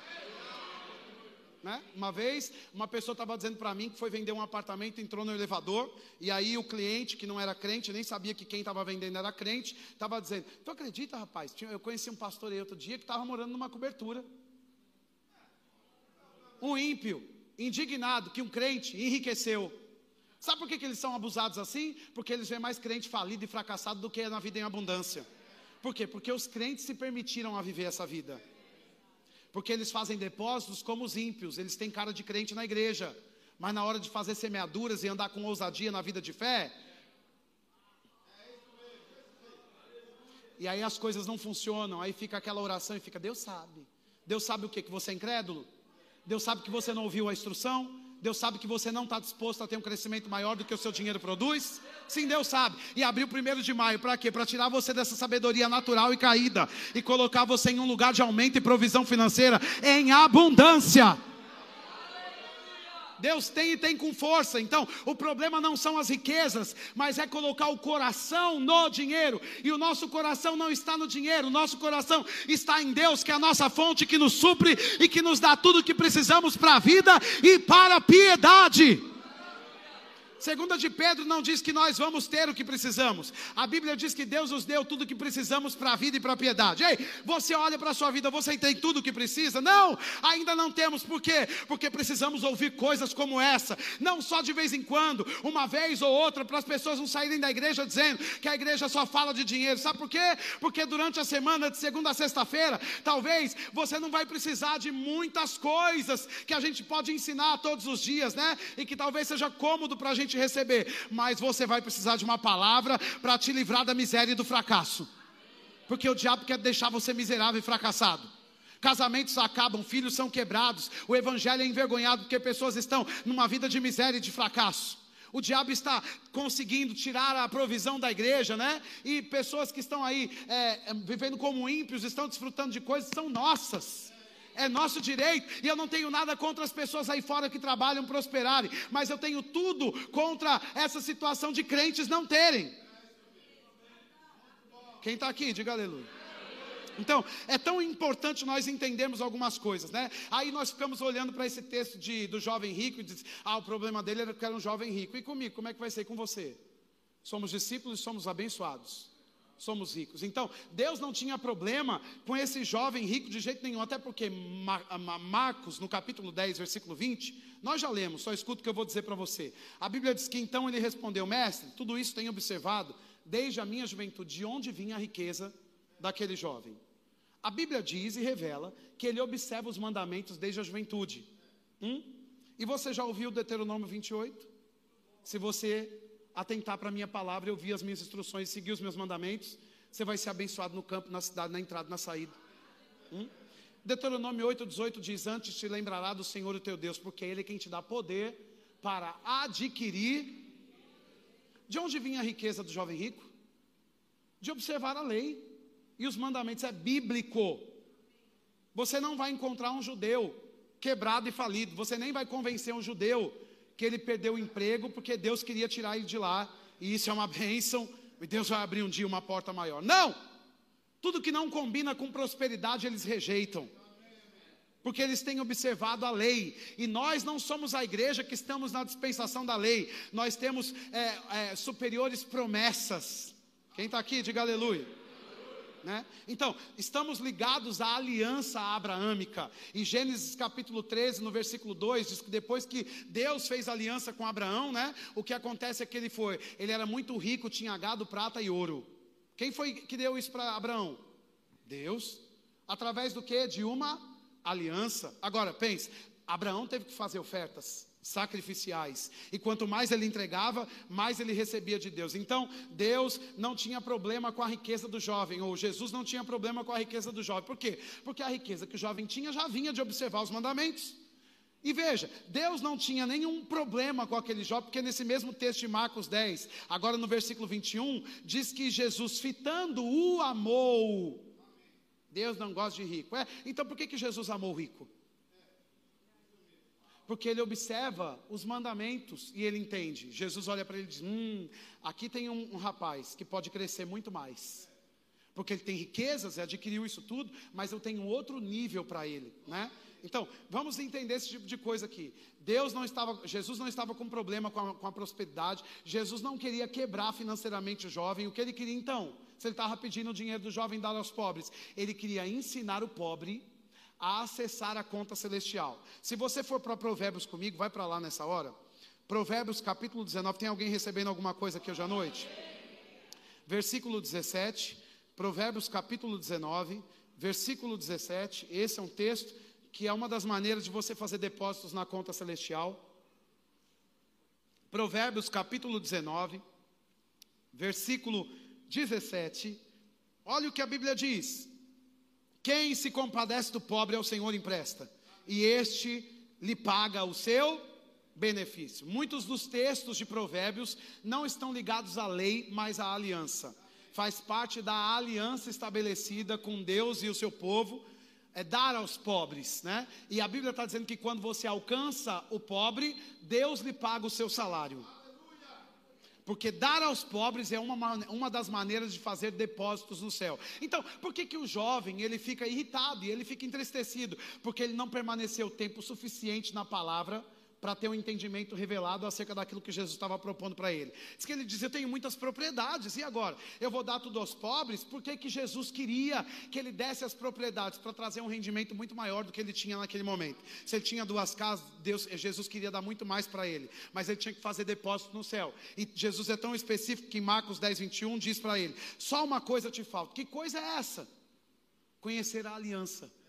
Né? Uma vez, uma pessoa estava dizendo para mim que foi vender um apartamento, entrou no elevador, e aí o cliente, que não era crente, nem sabia que quem estava vendendo era crente, estava dizendo: Tu acredita, rapaz? Eu conheci um pastor aí outro dia que estava morando numa cobertura. Um ímpio, indignado, que um crente enriqueceu. Sabe por que, que eles são abusados assim? Porque eles veem mais crente falido e fracassado do que na vida em abundância. Por quê? Porque os crentes se permitiram a viver essa vida. Porque eles fazem depósitos como os ímpios, eles têm cara de crente na igreja, mas na hora de fazer semeaduras e andar com ousadia na vida de fé, e aí as coisas não funcionam, aí fica aquela oração e fica, Deus sabe. Deus sabe o que? Que você é incrédulo? Deus sabe que você não ouviu a instrução? Deus sabe que você não está disposto a ter um crescimento maior do que o seu dinheiro produz? Sim, Deus sabe. E abriu o primeiro de maio para quê? Para tirar você dessa sabedoria natural e caída e colocar você em um lugar de aumento e provisão financeira em abundância. Deus tem e tem com força. Então, o problema não são as riquezas, mas é colocar o coração no dinheiro. E o nosso coração não está no dinheiro, o nosso coração está em Deus, que é a nossa fonte que nos supre e que nos dá tudo o que precisamos para a vida e para a piedade. Segunda de Pedro não diz que nós vamos ter o que precisamos. A Bíblia diz que Deus nos deu tudo o que precisamos para a vida e para a piedade. Ei, você olha para a sua vida, você tem tudo o que precisa? Não, ainda não temos. Por quê? Porque precisamos ouvir coisas como essa. Não só de vez em quando, uma vez ou outra, para as pessoas não saírem da igreja dizendo que a igreja só fala de dinheiro. Sabe por quê? Porque durante a semana, de segunda a sexta-feira, talvez você não vai precisar de muitas coisas que a gente pode ensinar todos os dias, né? E que talvez seja cômodo para a gente receber, mas você vai precisar de uma palavra para te livrar da miséria e do fracasso. Porque o diabo quer deixar você miserável e fracassado. Casamentos acabam, filhos são quebrados, o evangelho é envergonhado porque pessoas estão numa vida de miséria e de fracasso. O diabo está conseguindo tirar a provisão da igreja, né? E pessoas que estão aí é, vivendo como ímpios, estão desfrutando de coisas que são nossas é nosso direito, e eu não tenho nada contra as pessoas aí fora que trabalham prosperarem, mas eu tenho tudo contra essa situação de crentes não terem. Quem está aqui, diga aleluia. Então, é tão importante nós entendermos algumas coisas, né? Aí nós ficamos olhando para esse texto de, do jovem rico e diz: ah, o problema dele era que era um jovem rico. E comigo, como é que vai ser com você? Somos discípulos somos abençoados somos ricos. Então, Deus não tinha problema com esse jovem rico de jeito nenhum, até porque Marcos, no capítulo 10, versículo 20, nós já lemos, só escuta o que eu vou dizer para você. A Bíblia diz que então ele respondeu: Mestre, tudo isso tenho observado desde a minha juventude, de onde vinha a riqueza daquele jovem. A Bíblia diz e revela que ele observa os mandamentos desde a juventude. Hum? E você já ouviu Deuteronômio 28? Se você atentar para a minha palavra, eu ouvir as minhas instruções, seguir os meus mandamentos, você vai ser abençoado no campo, na cidade, na entrada, na saída. Hum? Deuteronômio 8,18 diz: Antes te lembrará do Senhor o teu Deus, porque Ele é quem te dá poder para adquirir. De onde vinha a riqueza do jovem rico? De observar a lei e os mandamentos, é bíblico. Você não vai encontrar um judeu quebrado e falido, você nem vai convencer um judeu que ele perdeu o emprego porque Deus queria tirar ele de lá, e isso é uma bênção, e Deus vai abrir um dia uma porta maior. Não! Tudo que não combina com prosperidade eles rejeitam. Porque eles têm observado a lei, e nós não somos a igreja que estamos na dispensação da lei, nós temos é, é, superiores promessas. Quem está aqui, diga aleluia. Né? Então, estamos ligados à aliança abraâmica. Em Gênesis capítulo 13, no versículo 2, diz que depois que Deus fez aliança com Abraão, né, o que acontece é que ele foi, ele era muito rico, tinha gado, prata e ouro. Quem foi que deu isso para Abraão? Deus. Através do que? De uma aliança. Agora, pense, Abraão teve que fazer ofertas sacrificiais. E quanto mais ele entregava, mais ele recebia de Deus. Então, Deus não tinha problema com a riqueza do jovem, ou Jesus não tinha problema com a riqueza do jovem. Por quê? Porque a riqueza que o jovem tinha já vinha de observar os mandamentos. E veja, Deus não tinha nenhum problema com aquele jovem, porque nesse mesmo texto de Marcos 10, agora no versículo 21, diz que Jesus, fitando, o amou. Deus não gosta de rico. É, então por que, que Jesus amou o rico? Porque ele observa os mandamentos e ele entende. Jesus olha para ele e diz: Hum, aqui tem um, um rapaz que pode crescer muito mais porque ele tem riquezas, adquiriu isso tudo, mas eu tenho outro nível para ele, né? Então, vamos entender esse tipo de coisa aqui. Deus não estava, Jesus não estava com problema com a, com a prosperidade. Jesus não queria quebrar financeiramente o jovem. O que ele queria então? Se ele estava pedindo o dinheiro do jovem dar aos pobres, ele queria ensinar o pobre a acessar a conta celestial. Se você for para Provérbios comigo, vai para lá nessa hora. Provérbios capítulo 19. Tem alguém recebendo alguma coisa aqui hoje à noite? Versículo 17. Provérbios capítulo 19, versículo 17. Esse é um texto que é uma das maneiras de você fazer depósitos na conta celestial. Provérbios capítulo 19, versículo 17. Olha o que a Bíblia diz: Quem se compadece do pobre ao Senhor empresta, e este lhe paga o seu benefício. Muitos dos textos de Provérbios não estão ligados à lei, mas à aliança. Faz parte da aliança estabelecida com Deus e o seu povo é dar aos pobres, né? E a Bíblia está dizendo que quando você alcança o pobre, Deus lhe paga o seu salário. Porque dar aos pobres é uma, uma das maneiras de fazer depósitos no céu. Então, por que, que o jovem ele fica irritado e ele fica entristecido? Porque ele não permaneceu tempo suficiente na palavra para ter um entendimento revelado acerca daquilo que Jesus estava propondo para ele. Diz que ele diz: Eu tenho muitas propriedades, e agora? Eu vou dar tudo aos pobres? Por que, que Jesus queria que ele desse as propriedades? Para trazer um rendimento muito maior do que ele tinha naquele momento. Se ele tinha duas casas, Deus, Jesus queria dar muito mais para ele, mas ele tinha que fazer depósito no céu. E Jesus é tão específico que em Marcos 10, 21 diz para ele: Só uma coisa te falta. Que coisa é essa? Conhecer a aliança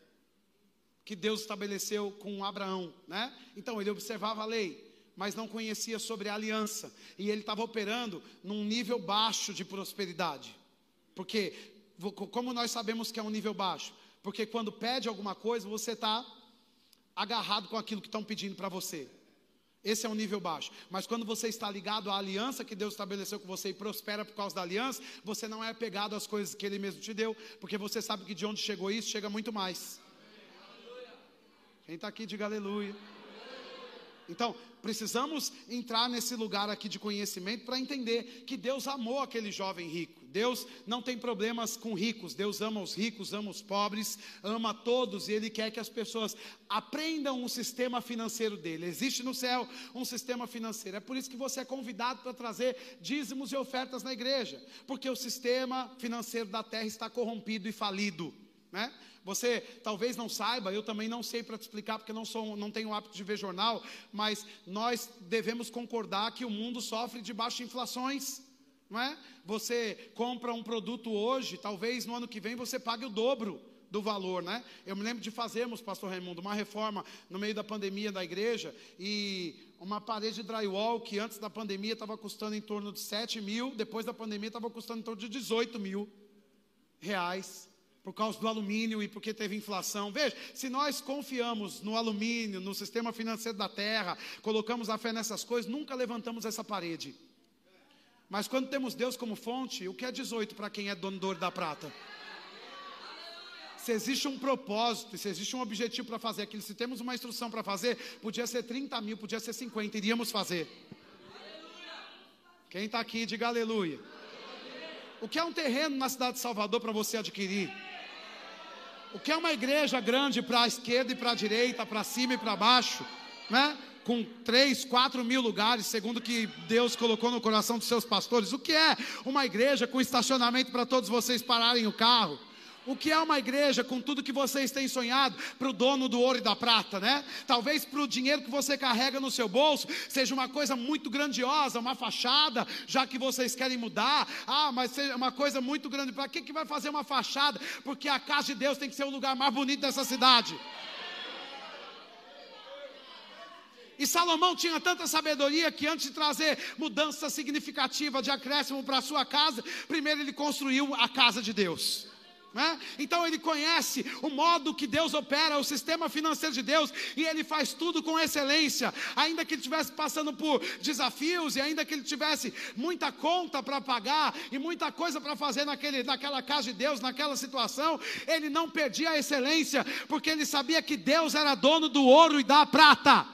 que Deus estabeleceu com Abraão, né? Então ele observava a lei, mas não conhecia sobre a aliança, e ele estava operando num nível baixo de prosperidade. Porque como nós sabemos que é um nível baixo? Porque quando pede alguma coisa, você está agarrado com aquilo que estão pedindo para você. Esse é um nível baixo. Mas quando você está ligado à aliança que Deus estabeleceu com você e prospera por causa da aliança, você não é pegado às coisas que Ele mesmo te deu, porque você sabe que de onde chegou isso, chega muito mais. Quem está aqui, diga aleluia. Então, precisamos entrar nesse lugar aqui de conhecimento para entender que Deus amou aquele jovem rico. Deus não tem problemas com ricos, Deus ama os ricos, ama os pobres, ama todos e Ele quer que as pessoas aprendam o sistema financeiro dele. Existe no céu um sistema financeiro, é por isso que você é convidado para trazer dízimos e ofertas na igreja, porque o sistema financeiro da terra está corrompido e falido. Né? Você talvez não saiba, eu também não sei para te explicar, porque não, sou, não tenho o hábito de ver jornal, mas nós devemos concordar que o mundo sofre de baixas inflações. Não é? Você compra um produto hoje, talvez no ano que vem você pague o dobro do valor, né? Eu me lembro de fazermos, pastor Raimundo, uma reforma no meio da pandemia da igreja e uma parede de drywall que antes da pandemia estava custando em torno de 7 mil, depois da pandemia estava custando em torno de 18 mil reais por causa do alumínio e porque teve inflação. Veja, se nós confiamos no alumínio, no sistema financeiro da terra, colocamos a fé nessas coisas, nunca levantamos essa parede. Mas quando temos Deus como fonte, o que é 18 para quem é dono do ouro da prata? Se existe um propósito, se existe um objetivo para fazer aquilo, se temos uma instrução para fazer, podia ser 30 mil, podia ser 50, iríamos fazer. Quem está aqui, diga aleluia. O que é um terreno na cidade de Salvador para você adquirir? O que é uma igreja grande para a esquerda e para a direita, para cima e para baixo, né? Com três, quatro mil lugares, segundo que Deus colocou no coração dos seus pastores. O que é uma igreja com estacionamento para todos vocês pararem o carro? O que é uma igreja com tudo que vocês têm sonhado para o dono do ouro e da prata, né? Talvez para o dinheiro que você carrega no seu bolso seja uma coisa muito grandiosa, uma fachada, já que vocês querem mudar. Ah, mas seja uma coisa muito grande. Para que, que vai fazer uma fachada? Porque a casa de Deus tem que ser o lugar mais bonito dessa cidade. E Salomão tinha tanta sabedoria que antes de trazer mudança significativa de acréscimo para a sua casa, primeiro ele construiu a casa de Deus. Né? Então ele conhece o modo que Deus opera, o sistema financeiro de Deus, e ele faz tudo com excelência. Ainda que ele estivesse passando por desafios, e ainda que ele tivesse muita conta para pagar e muita coisa para fazer naquele, naquela casa de Deus, naquela situação, ele não perdia a excelência, porque ele sabia que Deus era dono do ouro e da prata.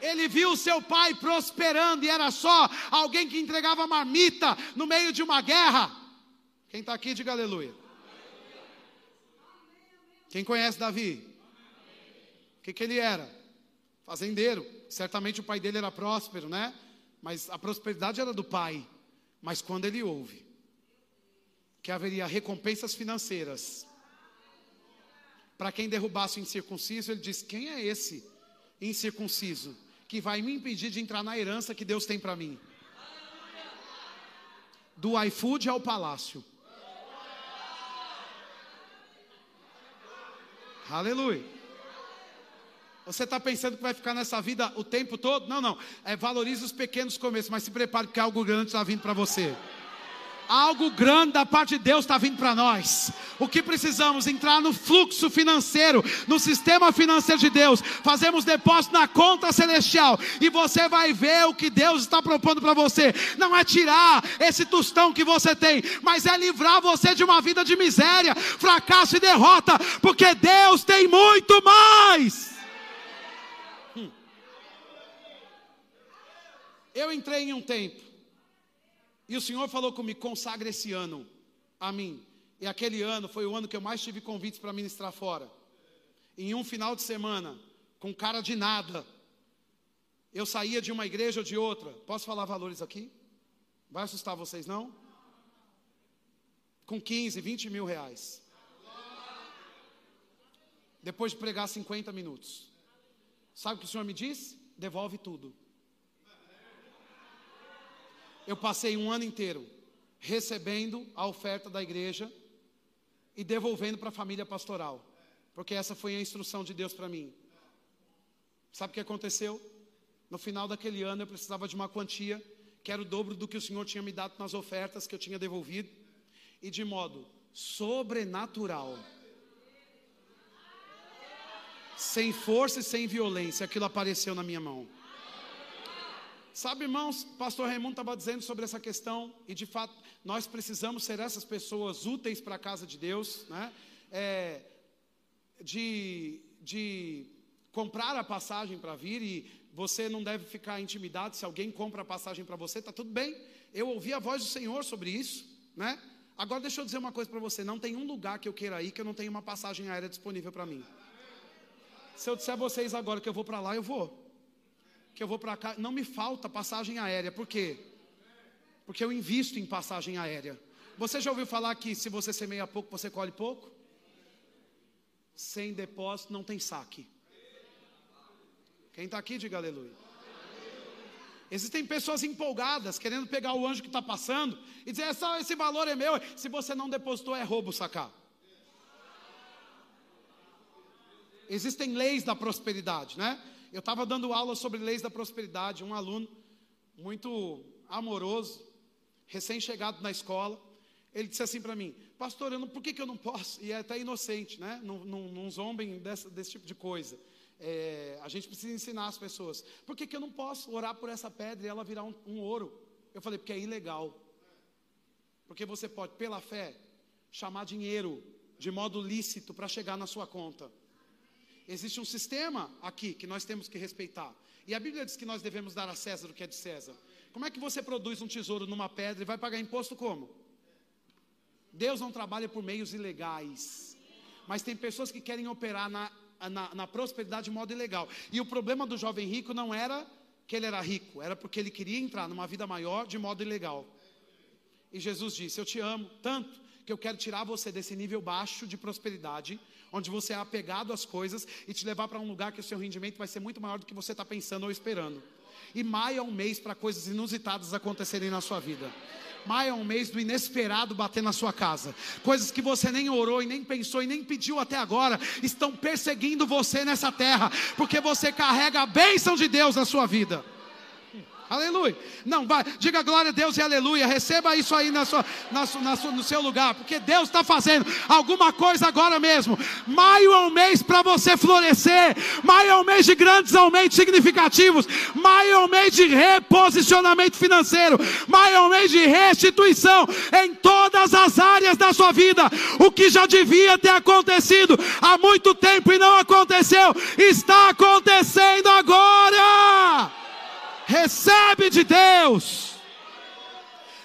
Ele viu seu pai prosperando e era só alguém que entregava marmita no meio de uma guerra. Quem está aqui, diga aleluia. Quem conhece Davi? O que, que ele era? Fazendeiro. Certamente o pai dele era próspero, né? Mas a prosperidade era do pai. Mas quando ele ouve que haveria recompensas financeiras para quem derrubasse o incircunciso, ele diz: Quem é esse incircunciso que vai me impedir de entrar na herança que Deus tem para mim? Do iFood ao palácio. Aleluia. Você está pensando que vai ficar nessa vida o tempo todo? Não, não. É, valorize os pequenos começos, mas se prepare porque algo grande está vindo para você. Algo grande da parte de Deus está vindo para nós. O que precisamos? Entrar no fluxo financeiro, no sistema financeiro de Deus. Fazemos depósito na conta celestial. E você vai ver o que Deus está propondo para você. Não é tirar esse tostão que você tem, mas é livrar você de uma vida de miséria, fracasso e derrota. Porque Deus tem muito mais. Eu entrei em um tempo e o Senhor falou comigo: consagre esse ano a mim. E aquele ano foi o ano que eu mais tive convites para ministrar fora. Em um final de semana, com cara de nada, eu saía de uma igreja ou de outra. Posso falar valores aqui? Vai assustar vocês, não? Com 15, 20 mil reais. Depois de pregar 50 minutos. Sabe o que o Senhor me disse? Devolve tudo. Eu passei um ano inteiro recebendo a oferta da igreja e devolvendo para a família pastoral, porque essa foi a instrução de Deus para mim. Sabe o que aconteceu? No final daquele ano eu precisava de uma quantia que era o dobro do que o Senhor tinha me dado nas ofertas que eu tinha devolvido, e de modo sobrenatural, sem força e sem violência, aquilo apareceu na minha mão. Sabe, irmãos, pastor Raimundo estava dizendo sobre essa questão, e de fato, nós precisamos ser essas pessoas úteis para a casa de Deus, né? É, de, de comprar a passagem para vir, e você não deve ficar intimidado se alguém compra a passagem para você, está tudo bem. Eu ouvi a voz do Senhor sobre isso, né? Agora deixa eu dizer uma coisa para você: não tem um lugar que eu queira ir que eu não tenha uma passagem aérea disponível para mim. Se eu disser a vocês agora que eu vou para lá, eu vou que eu vou para cá, não me falta passagem aérea. Por quê? Porque eu invisto em passagem aérea. Você já ouviu falar que se você semeia pouco, você colhe pouco? Sem depósito não tem saque. Quem está aqui, diga aleluia. Existem pessoas empolgadas, querendo pegar o anjo que está passando e dizer: só esse valor é meu. Se você não depositou, é roubo sacar. Existem leis da prosperidade, né? Eu estava dando aula sobre leis da prosperidade, um aluno muito amoroso, recém-chegado na escola, ele disse assim para mim, pastor, eu não, por que, que eu não posso? E é até inocente, né? Não, zombem desse, desse tipo de coisa. É, a gente precisa ensinar as pessoas. Por que, que eu não posso orar por essa pedra e ela virar um, um ouro? Eu falei, porque é ilegal. Porque você pode, pela fé, chamar dinheiro de modo lícito para chegar na sua conta. Existe um sistema aqui que nós temos que respeitar. E a Bíblia diz que nós devemos dar a César o que é de César. Como é que você produz um tesouro numa pedra e vai pagar imposto como? Deus não trabalha por meios ilegais. Mas tem pessoas que querem operar na, na, na prosperidade de modo ilegal. E o problema do jovem rico não era que ele era rico, era porque ele queria entrar numa vida maior de modo ilegal. E Jesus disse: Eu te amo tanto que eu quero tirar você desse nível baixo de prosperidade onde você é apegado às coisas e te levar para um lugar que o seu rendimento vai ser muito maior do que você está pensando ou esperando. E maio é um mês para coisas inusitadas acontecerem na sua vida. Maio é um mês do inesperado bater na sua casa. Coisas que você nem orou e nem pensou e nem pediu até agora estão perseguindo você nessa terra, porque você carrega a bênção de Deus na sua vida. Aleluia. Não, vai, diga glória a Deus e aleluia. Receba isso aí na sua, na na no seu lugar, porque Deus está fazendo alguma coisa agora mesmo. Maio é um mês para você florescer. Maio é um mês de grandes aumentos significativos. Maio é um mês de reposicionamento financeiro. Maio é um mês de restituição em todas as áreas da sua vida. O que já devia ter acontecido há muito tempo e não aconteceu, está acontecendo agora recebe de Deus.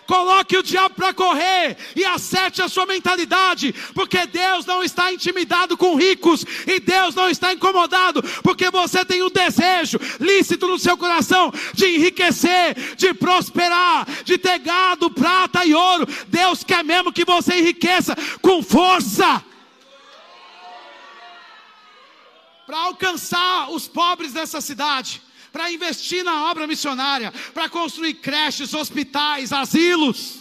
Coloque o diabo para correr e acerte a sua mentalidade, porque Deus não está intimidado com ricos e Deus não está incomodado, porque você tem um desejo lícito no seu coração de enriquecer, de prosperar, de ter gado, prata e ouro. Deus quer mesmo que você enriqueça com força. Para alcançar os pobres dessa cidade para investir na obra missionária, para construir creches, hospitais, asilos.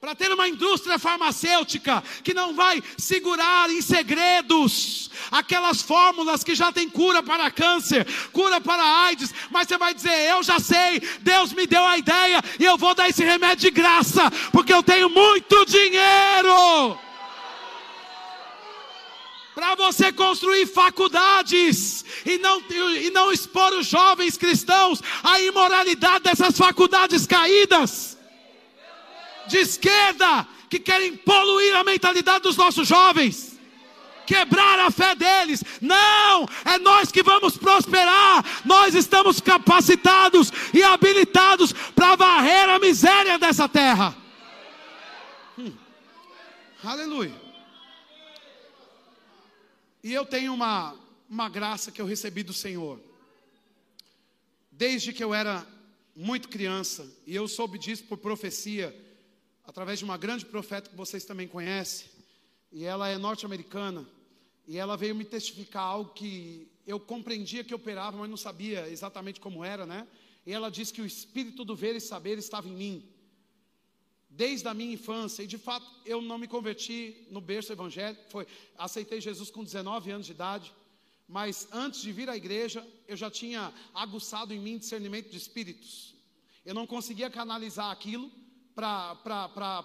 Para ter uma indústria farmacêutica que não vai segurar em segredos aquelas fórmulas que já tem cura para câncer, cura para AIDS, mas você vai dizer: Eu já sei, Deus me deu a ideia e eu vou dar esse remédio de graça, porque eu tenho muito dinheiro para você construir faculdades e não, e não expor os jovens cristãos à imoralidade dessas faculdades caídas de esquerda que querem poluir a mentalidade dos nossos jovens. Quebrar a fé deles, não, é nós que vamos prosperar, nós estamos capacitados e habilitados para varrer a miséria dessa terra. Hum. Aleluia. E eu tenho uma, uma graça que eu recebi do Senhor. Desde que eu era muito criança, e eu soube disso por profecia, através de uma grande profeta que vocês também conhecem, e ela é norte-americana, e ela veio me testificar algo que eu compreendia que operava, mas não sabia exatamente como era, né? E ela disse que o espírito do ver e saber estava em mim desde a minha infância, e de fato eu não me converti no berço evangélico, foi, aceitei Jesus com 19 anos de idade, mas antes de vir à igreja, eu já tinha aguçado em mim discernimento de espíritos. Eu não conseguia canalizar aquilo para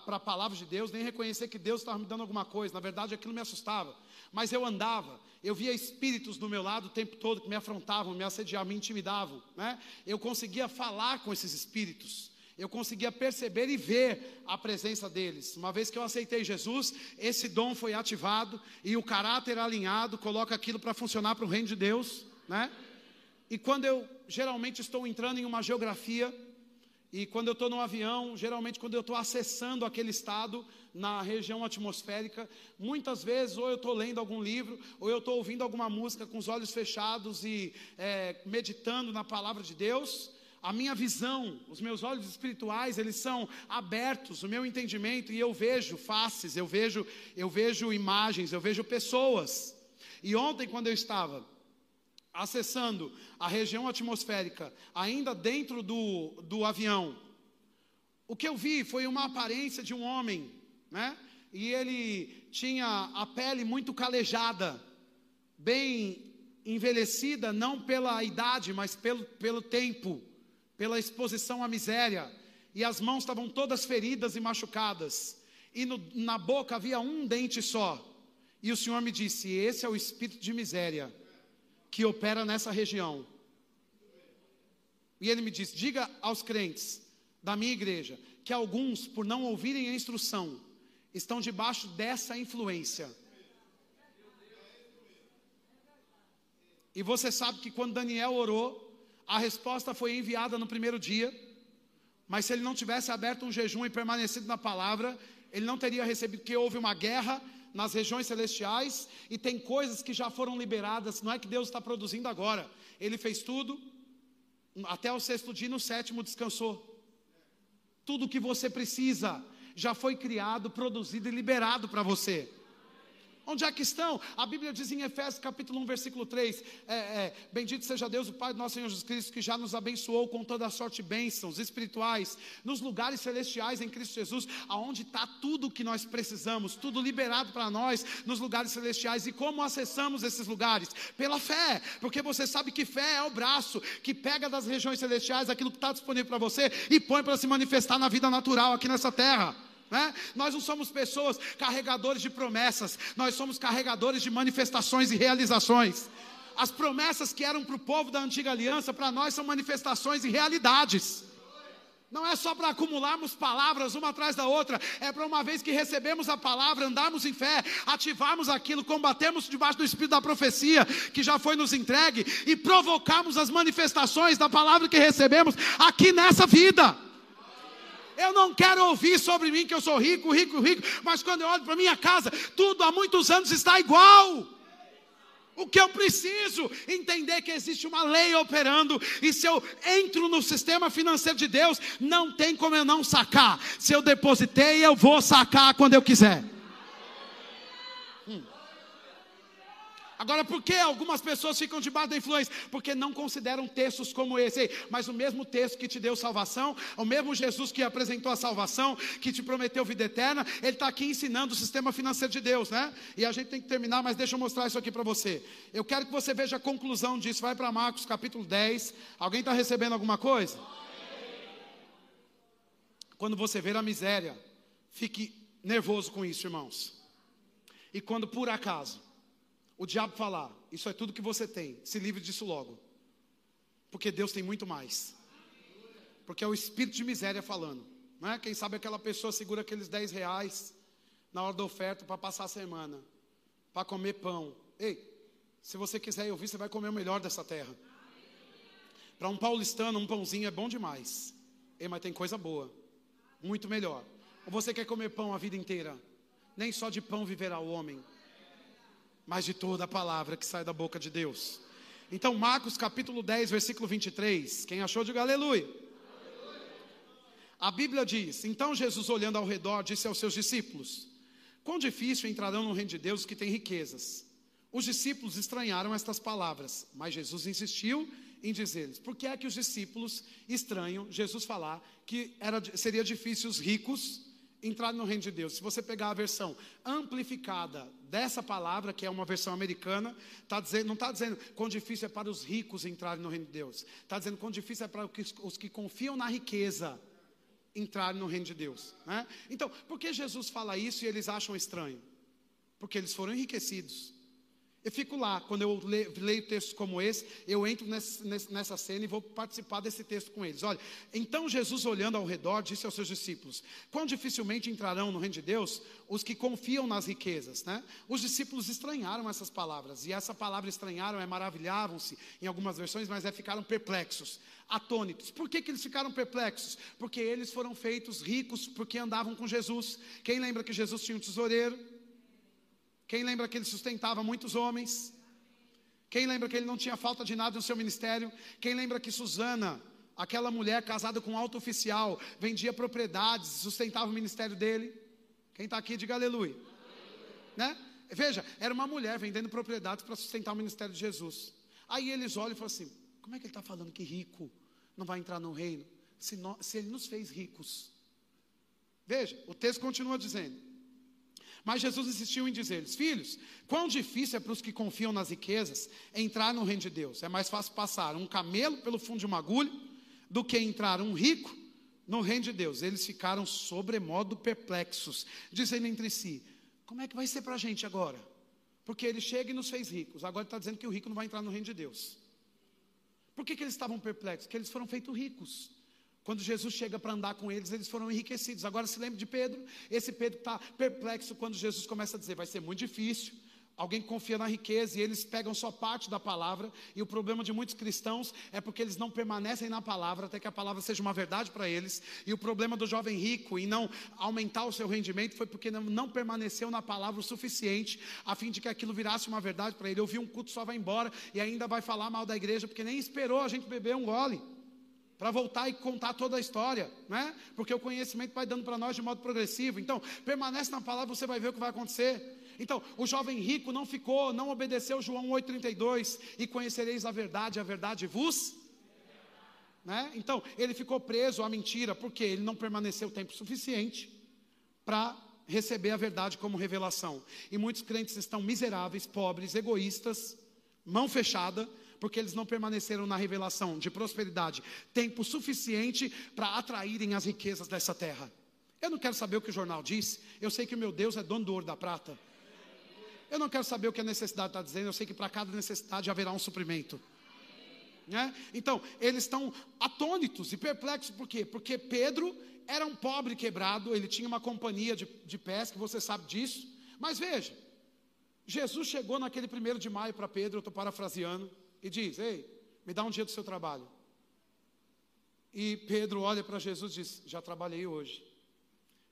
a palavra de Deus, nem reconhecer que Deus estava me dando alguma coisa, na verdade aquilo me assustava, mas eu andava, eu via espíritos do meu lado o tempo todo que me afrontavam, me assediavam, me intimidavam, né? eu conseguia falar com esses espíritos, eu conseguia perceber e ver a presença deles. Uma vez que eu aceitei Jesus, esse dom foi ativado e o caráter alinhado coloca aquilo para funcionar para o reino de Deus, né? E quando eu geralmente estou entrando em uma geografia e quando eu estou no avião, geralmente quando eu estou acessando aquele estado na região atmosférica, muitas vezes ou eu estou lendo algum livro ou eu estou ouvindo alguma música com os olhos fechados e é, meditando na palavra de Deus a minha visão, os meus olhos espirituais, eles são abertos, o meu entendimento e eu vejo faces, eu vejo, eu vejo imagens, eu vejo pessoas. E ontem quando eu estava acessando a região atmosférica, ainda dentro do, do avião, o que eu vi foi uma aparência de um homem, né? E ele tinha a pele muito calejada, bem envelhecida, não pela idade, mas pelo, pelo tempo pela exposição à miséria, e as mãos estavam todas feridas e machucadas, e no, na boca havia um dente só. E o Senhor me disse: Esse é o espírito de miséria que opera nessa região. E ele me disse: Diga aos crentes da minha igreja que alguns, por não ouvirem a instrução, estão debaixo dessa influência. E você sabe que quando Daniel orou, a resposta foi enviada no primeiro dia, mas se ele não tivesse aberto um jejum e permanecido na palavra, ele não teria recebido, porque houve uma guerra nas regiões celestiais e tem coisas que já foram liberadas, não é que Deus está produzindo agora, ele fez tudo, até o sexto dia, no sétimo descansou. Tudo que você precisa já foi criado, produzido e liberado para você. Onde é que estão? A Bíblia diz em Efésios capítulo 1, versículo 3: é, é, Bendito seja Deus, o Pai do nosso Senhor Jesus Cristo, que já nos abençoou com toda a sorte de bênçãos espirituais, nos lugares celestiais em Cristo Jesus, aonde está tudo o que nós precisamos, tudo liberado para nós nos lugares celestiais. E como acessamos esses lugares? Pela fé, porque você sabe que fé é o braço que pega das regiões celestiais aquilo que está disponível para você e põe para se manifestar na vida natural aqui nessa terra. Né? Nós não somos pessoas carregadores de promessas, nós somos carregadores de manifestações e realizações. As promessas que eram para o povo da antiga aliança, para nós são manifestações e realidades. Não é só para acumularmos palavras uma atrás da outra, é para uma vez que recebemos a palavra, andarmos em fé, ativarmos aquilo, combatemos debaixo do espírito da profecia que já foi nos entregue e provocarmos as manifestações da palavra que recebemos aqui nessa vida. Eu não quero ouvir sobre mim que eu sou rico, rico, rico, mas quando eu olho para minha casa, tudo há muitos anos está igual. O que eu preciso entender que existe uma lei operando, e se eu entro no sistema financeiro de Deus, não tem como eu não sacar. Se eu depositei, eu vou sacar quando eu quiser. Agora, por que algumas pessoas ficam debaixo da influência? Porque não consideram textos como esse. Mas o mesmo texto que te deu salvação, o mesmo Jesus que apresentou a salvação, que te prometeu vida eterna, ele está aqui ensinando o sistema financeiro de Deus, né? E a gente tem que terminar, mas deixa eu mostrar isso aqui para você. Eu quero que você veja a conclusão disso. Vai para Marcos capítulo 10. Alguém está recebendo alguma coisa? Quando você ver a miséria, fique nervoso com isso, irmãos. E quando por acaso o diabo falar, isso é tudo que você tem, se livre disso logo. Porque Deus tem muito mais. Porque é o espírito de miséria falando. Não é? Quem sabe aquela pessoa segura aqueles 10 reais na hora da oferta para passar a semana, para comer pão. Ei, se você quiser ouvir, você vai comer o melhor dessa terra. Para um paulistano, um pãozinho é bom demais. Ei, mas tem coisa boa, muito melhor. Ou você quer comer pão a vida inteira? Nem só de pão viverá o homem, mas de toda a palavra que sai da boca de Deus. Então, Marcos capítulo 10, versículo 23. Quem achou, diga aleluia. A Bíblia diz: Então Jesus, olhando ao redor, disse aos seus discípulos: Quão difícil entrarão no reino de Deus os que têm riquezas. Os discípulos estranharam estas palavras, mas Jesus insistiu em dizer-lhes: Por que é que os discípulos estranham Jesus falar que era, seria difícil os ricos entrar no reino de Deus. Se você pegar a versão amplificada dessa palavra, que é uma versão americana, tá dizendo, não está dizendo quão difícil é para os ricos entrarem no reino de Deus. Está dizendo quão difícil é para os que confiam na riqueza entrarem no reino de Deus. Né? Então, por que Jesus fala isso e eles acham estranho? Porque eles foram enriquecidos. Eu fico lá, quando eu leio, textos como esse, eu entro nessa cena e vou participar desse texto com eles. Olha, então Jesus, olhando ao redor, disse aos seus discípulos: Quão dificilmente entrarão no reino de Deus os que confiam nas riquezas, né? Os discípulos estranharam essas palavras, e essa palavra estranharam é maravilhavam-se em algumas versões, mas é ficaram perplexos, atônitos. Por que, que eles ficaram perplexos? Porque eles foram feitos ricos porque andavam com Jesus. Quem lembra que Jesus tinha um tesoureiro? Quem lembra que ele sustentava muitos homens? Quem lembra que ele não tinha falta de nada no seu ministério? Quem lembra que Susana, aquela mulher casada com um alto oficial, vendia propriedades, sustentava o ministério dele? Quem está aqui, diga aleluia. Né? Veja, era uma mulher vendendo propriedades para sustentar o ministério de Jesus. Aí eles olham e falam assim: como é que ele está falando que rico não vai entrar no reino? Se, se ele nos fez ricos. Veja, o texto continua dizendo: mas Jesus insistiu em dizer-lhes: Filhos, quão difícil é para os que confiam nas riquezas entrar no reino de Deus. É mais fácil passar um camelo pelo fundo de uma agulha do que entrar um rico no reino de Deus. Eles ficaram sobremodo perplexos, dizendo entre si: Como é que vai ser para a gente agora? Porque ele chega e nos fez ricos. Agora está dizendo que o rico não vai entrar no reino de Deus. Por que, que eles estavam perplexos? Porque eles foram feitos ricos. Quando Jesus chega para andar com eles, eles foram enriquecidos. Agora se lembre de Pedro, esse Pedro está perplexo quando Jesus começa a dizer: vai ser muito difícil. Alguém confia na riqueza e eles pegam só parte da palavra. E o problema de muitos cristãos é porque eles não permanecem na palavra até que a palavra seja uma verdade para eles. E o problema do jovem rico em não aumentar o seu rendimento foi porque não, permaneceu na palavra o suficiente a fim de que aquilo virasse uma verdade para ele. Eu vi um culto só vai embora e ainda vai falar mal da igreja porque nem esperou a gente beber um gole para voltar e contar toda a história, né? Porque o conhecimento vai dando para nós de modo progressivo. Então, permanece na palavra, você vai ver o que vai acontecer. Então, o jovem rico não ficou, não obedeceu João 8,32 e conhecereis a verdade, a verdade vos. Né? Então, ele ficou preso à mentira, porque ele não permaneceu tempo suficiente para receber a verdade como revelação. E muitos crentes estão miseráveis, pobres, egoístas, mão fechada, porque eles não permaneceram na revelação de prosperidade tempo suficiente para atraírem as riquezas dessa terra. Eu não quero saber o que o jornal diz, eu sei que o meu Deus é dono do ouro da prata. Eu não quero saber o que a necessidade está dizendo, eu sei que para cada necessidade haverá um suprimento. Né? Então, eles estão atônitos e perplexos, por quê? Porque Pedro era um pobre quebrado, ele tinha uma companhia de, de pesca, você sabe disso. Mas veja, Jesus chegou naquele primeiro de maio para Pedro, eu estou parafraseando, e diz: Ei, me dá um dia do seu trabalho. E Pedro olha para Jesus e diz: Já trabalhei hoje,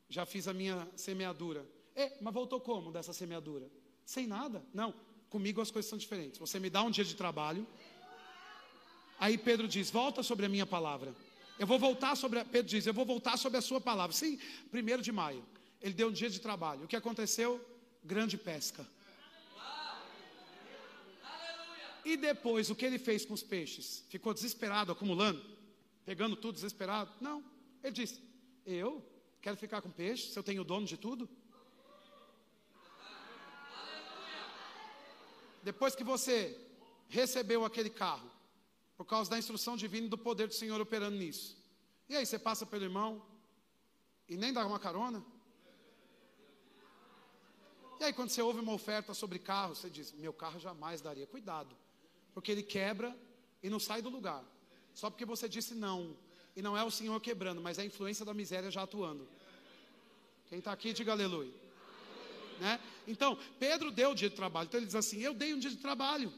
já fiz a minha semeadura. É, mas voltou como dessa semeadura? Sem nada? Não, comigo as coisas são diferentes. Você me dá um dia de trabalho. Aí Pedro diz: Volta sobre a minha palavra. Eu vou voltar sobre. A, Pedro diz: Eu vou voltar sobre a sua palavra. Sim, primeiro de maio. Ele deu um dia de trabalho. O que aconteceu? Grande pesca. E depois, o que ele fez com os peixes? Ficou desesperado, acumulando, pegando tudo desesperado? Não. Ele disse: Eu quero ficar com peixe, se eu tenho o dono de tudo. Depois que você recebeu aquele carro, por causa da instrução divina e do poder do Senhor operando nisso. E aí, você passa pelo irmão e nem dá uma carona? E aí, quando você ouve uma oferta sobre carro, você diz: Meu carro jamais daria. Cuidado, porque ele quebra e não sai do lugar. Só porque você disse não. E não é o Senhor quebrando, mas é a influência da miséria já atuando. Quem está aqui, diga aleluia. Né? Então, Pedro deu o dia de trabalho. Então ele diz assim: Eu dei um dia de trabalho.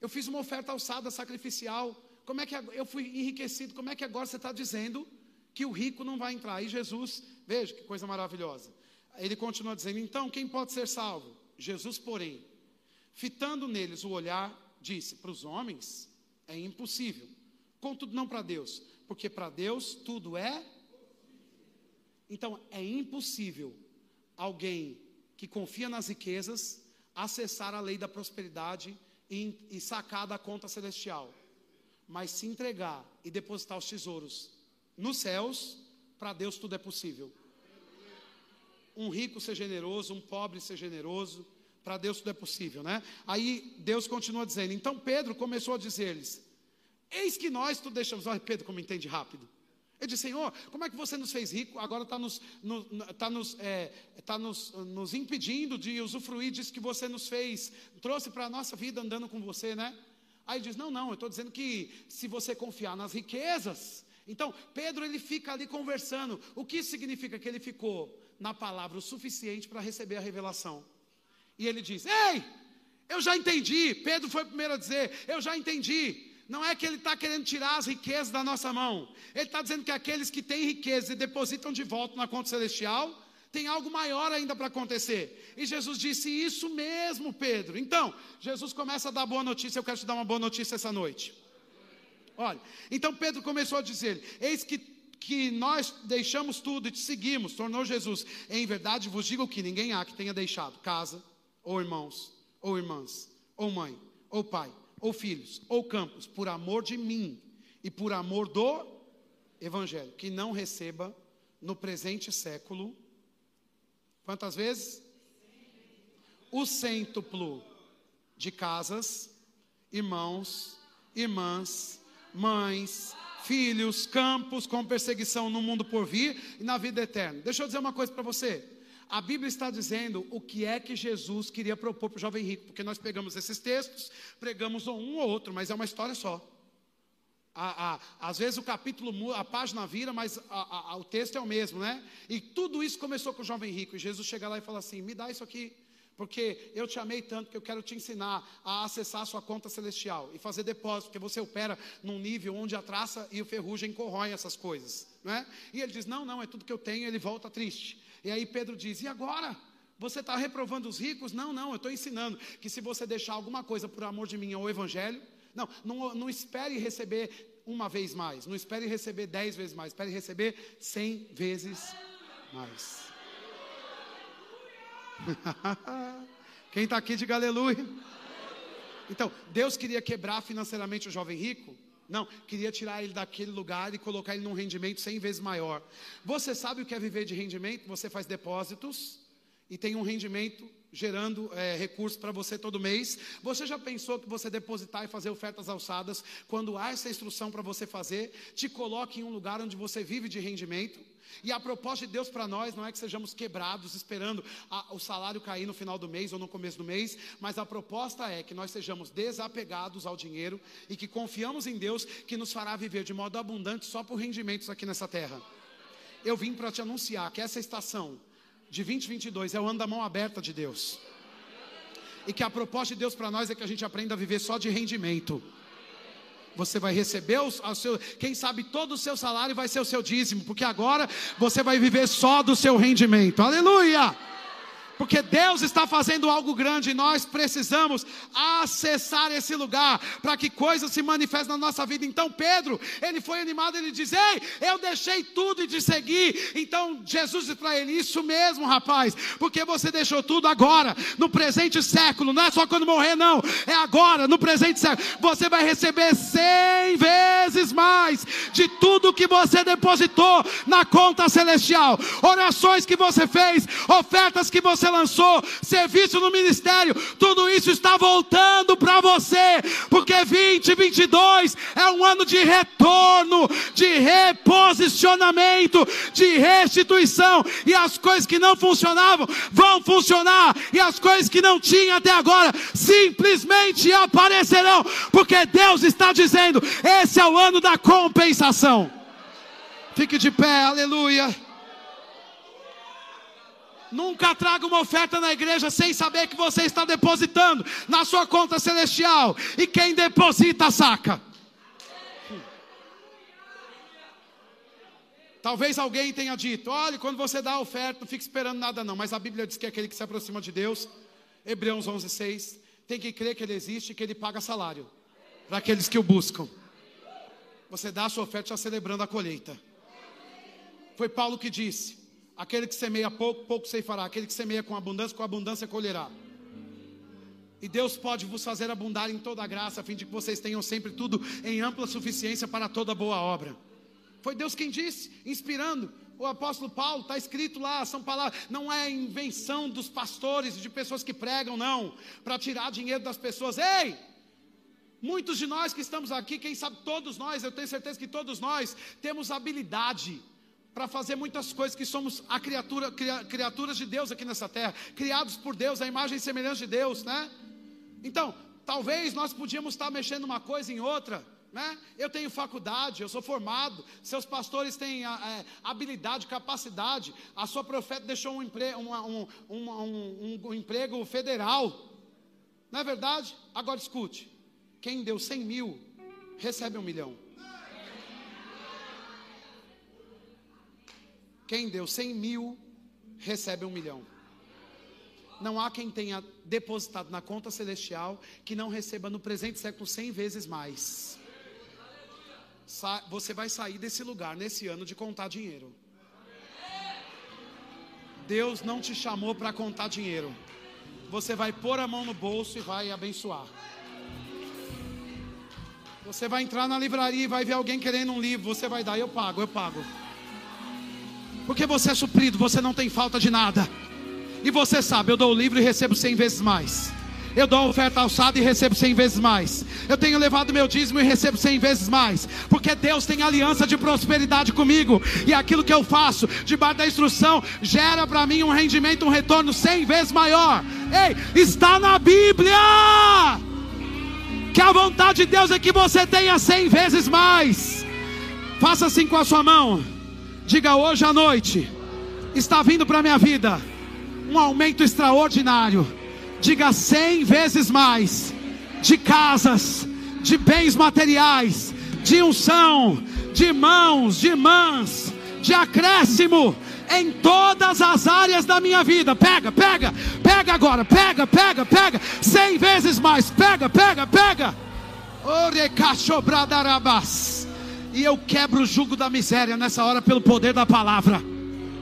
Eu fiz uma oferta alçada sacrificial. Como é que eu fui enriquecido? Como é que agora você está dizendo que o rico não vai entrar? E Jesus, veja que coisa maravilhosa. Ele continua dizendo: Então, quem pode ser salvo? Jesus, porém, fitando neles o olhar, disse: Para os homens é impossível, contudo, não para Deus, porque para Deus tudo é. Então, é impossível alguém que confia nas riquezas acessar a lei da prosperidade e, e sacar da conta celestial, mas se entregar e depositar os tesouros nos céus, para Deus tudo é possível. Um rico ser generoso, um pobre ser generoso, para Deus tudo é possível, né? Aí Deus continua dizendo. Então Pedro começou a dizer-lhes: Eis que nós tu deixamos. Olha, Pedro, como entende rápido. Ele disse, Senhor, como é que você nos fez rico, agora está nos, no, tá nos, é, tá nos, nos impedindo de usufruir disso que você nos fez, trouxe para a nossa vida andando com você, né? Aí diz, não, não, eu estou dizendo que se você confiar nas riquezas, então Pedro ele fica ali conversando, o que significa? Que ele ficou na palavra o suficiente para receber a revelação. E ele diz, ei, eu já entendi, Pedro foi o primeiro a dizer, eu já entendi, não é que ele está querendo tirar as riquezas da nossa mão. Ele está dizendo que aqueles que têm riqueza e depositam de volta na conta celestial, tem algo maior ainda para acontecer. E Jesus disse: Isso mesmo, Pedro. Então, Jesus começa a dar boa notícia. Eu quero te dar uma boa notícia essa noite. Olha, então Pedro começou a dizer: Eis que, que nós deixamos tudo e te seguimos, tornou Jesus. Em verdade vos digo que ninguém há que tenha deixado casa, ou irmãos, ou irmãs, ou mãe, ou pai ou filhos, ou campos, por amor de mim e por amor do Evangelho, que não receba no presente século, quantas vezes? O cêntuplo de casas, irmãos, irmãs, mães, filhos, campos com perseguição no mundo por vir e na vida eterna. Deixa eu dizer uma coisa para você. A Bíblia está dizendo o que é que Jesus queria propor para o jovem rico, porque nós pegamos esses textos, pregamos um ou outro, mas é uma história só. A, a, às vezes o capítulo, a página vira, mas a, o texto é o mesmo, né? E tudo isso começou com o jovem rico. E Jesus chega lá e fala assim: me dá isso aqui, porque eu te amei tanto que eu quero te ensinar a acessar a sua conta celestial e fazer depósito, porque você opera num nível onde a traça e o ferrugem corroem essas coisas, né? E ele diz: não, não, é tudo que eu tenho. Ele volta triste. E aí Pedro diz: E agora? Você está reprovando os ricos? Não, não, eu estou ensinando que se você deixar alguma coisa por amor de mim ou evangelho, não, não, não espere receber uma vez mais, não espere receber dez vezes mais, espere receber cem vezes mais. Quem está aqui, diga aleluia. Então, Deus queria quebrar financeiramente o jovem rico? Não, queria tirar ele daquele lugar e colocar ele num rendimento 100 vezes maior. Você sabe o que é viver de rendimento? Você faz depósitos e tem um rendimento gerando é, recursos para você todo mês. Você já pensou que você depositar e fazer ofertas alçadas, quando há essa instrução para você fazer, te coloque em um lugar onde você vive de rendimento? E a proposta de Deus para nós não é que sejamos quebrados esperando a, o salário cair no final do mês ou no começo do mês, mas a proposta é que nós sejamos desapegados ao dinheiro e que confiamos em Deus que nos fará viver de modo abundante só por rendimentos aqui nessa terra. Eu vim para te anunciar que essa estação de 2022 é o ano da mão aberta de Deus. E que a proposta de Deus para nós é que a gente aprenda a viver só de rendimento. Você vai receber o, seu, quem sabe todo o seu salário vai ser o seu dízimo, porque agora você vai viver só do seu rendimento. Aleluia! Porque Deus está fazendo algo grande e nós precisamos acessar esse lugar para que coisas se manifestem na nossa vida. Então, Pedro, ele foi animado, ele diz: Ei, eu deixei tudo e te segui. Então, Jesus disse para ele: Isso mesmo, rapaz, porque você deixou tudo agora, no presente século, não é só quando morrer, não, é agora, no presente século. Você vai receber cem vezes mais de tudo que você depositou na conta celestial, orações que você fez, ofertas que você lançou, serviço no ministério, tudo isso está voltando para você, porque 2022 é um ano de retorno, de reposicionamento, de restituição, e as coisas que não funcionavam vão funcionar, e as coisas que não tinha até agora simplesmente aparecerão, porque Deus está dizendo: esse é o ano da compensação. Fique de pé, aleluia. Nunca traga uma oferta na igreja sem saber que você está depositando na sua conta celestial. E quem deposita, saca. Talvez alguém tenha dito: olha, quando você dá a oferta, não fique esperando nada, não. Mas a Bíblia diz que aquele que se aproxima de Deus, Hebreus 11, 6, tem que crer que Ele existe e que Ele paga salário para aqueles que o buscam. Você dá a sua oferta já celebrando a colheita. Foi Paulo que disse: Aquele que semeia pouco, pouco fará. Aquele que semeia com abundância, com abundância colherá. E Deus pode vos fazer abundar em toda a graça, a fim de que vocês tenham sempre tudo em ampla suficiência para toda boa obra. Foi Deus quem disse, inspirando o apóstolo Paulo, está escrito lá, são palavras, não é invenção dos pastores, de pessoas que pregam, não, para tirar dinheiro das pessoas. Ei! Muitos de nós que estamos aqui, quem sabe todos nós, eu tenho certeza que todos nós temos habilidade para fazer muitas coisas que somos a criatura, criaturas de Deus aqui nessa terra, criados por Deus, a imagem e semelhança de Deus, né? Então, talvez nós podíamos estar mexendo uma coisa em outra, né? Eu tenho faculdade, eu sou formado, seus pastores têm é, habilidade, capacidade, a sua profeta deixou um, empre, uma, um, um, um, um emprego federal, não é verdade? Agora escute: quem deu 100 mil recebe um milhão. Quem deu 100 mil, recebe um milhão. Não há quem tenha depositado na conta celestial que não receba no presente século 100 vezes mais. Você vai sair desse lugar nesse ano de contar dinheiro. Deus não te chamou para contar dinheiro. Você vai pôr a mão no bolso e vai abençoar. Você vai entrar na livraria e vai ver alguém querendo um livro. Você vai dar, eu pago, eu pago. Porque você é suprido, você não tem falta de nada. E você sabe, eu dou o livro e recebo cem vezes mais. Eu dou a oferta alçada e recebo cem vezes mais. Eu tenho levado meu dízimo e recebo cem vezes mais. Porque Deus tem aliança de prosperidade comigo. E aquilo que eu faço, debaixo da instrução, gera para mim um rendimento, um retorno cem vezes maior. Ei, está na Bíblia. Que a vontade de Deus é que você tenha cem vezes mais. Faça assim com a sua mão. Diga hoje à noite: está vindo para a minha vida um aumento extraordinário. Diga cem vezes mais de casas, de bens materiais, de unção, de mãos, de mãos, de acréscimo em todas as áreas da minha vida. Pega, pega, pega agora, pega, pega, pega, cem vezes mais. Pega, pega, pega. Orecachobradarabas. E eu quebro o jugo da miséria nessa hora pelo poder da palavra.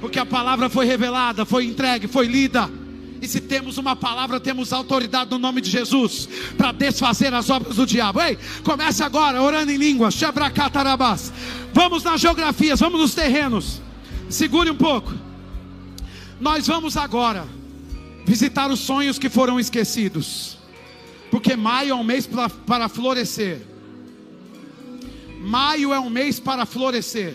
Porque a palavra foi revelada, foi entregue, foi lida. E se temos uma palavra, temos autoridade no nome de Jesus para desfazer as obras do diabo. Ei, comece agora orando em línguas. Chebracatarabás. Vamos nas geografias, vamos nos terrenos. Segure um pouco. Nós vamos agora visitar os sonhos que foram esquecidos. Porque maio é um mês para florescer. Maio é um mês para florescer.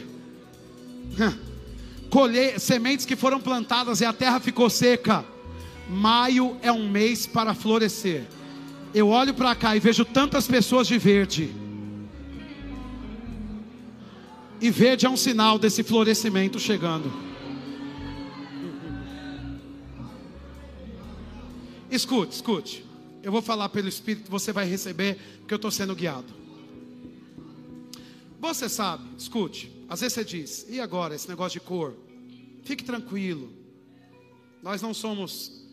Colher sementes que foram plantadas e a terra ficou seca Maio é um mês para florescer. Eu olho para cá e vejo tantas pessoas de verde. E verde é um sinal desse florescimento chegando. Escute, escute. Eu vou falar pelo Espírito, você vai receber, porque eu estou sendo guiado. Você sabe, escute. Às vezes você diz, e agora, esse negócio de cor? Fique tranquilo. Nós não somos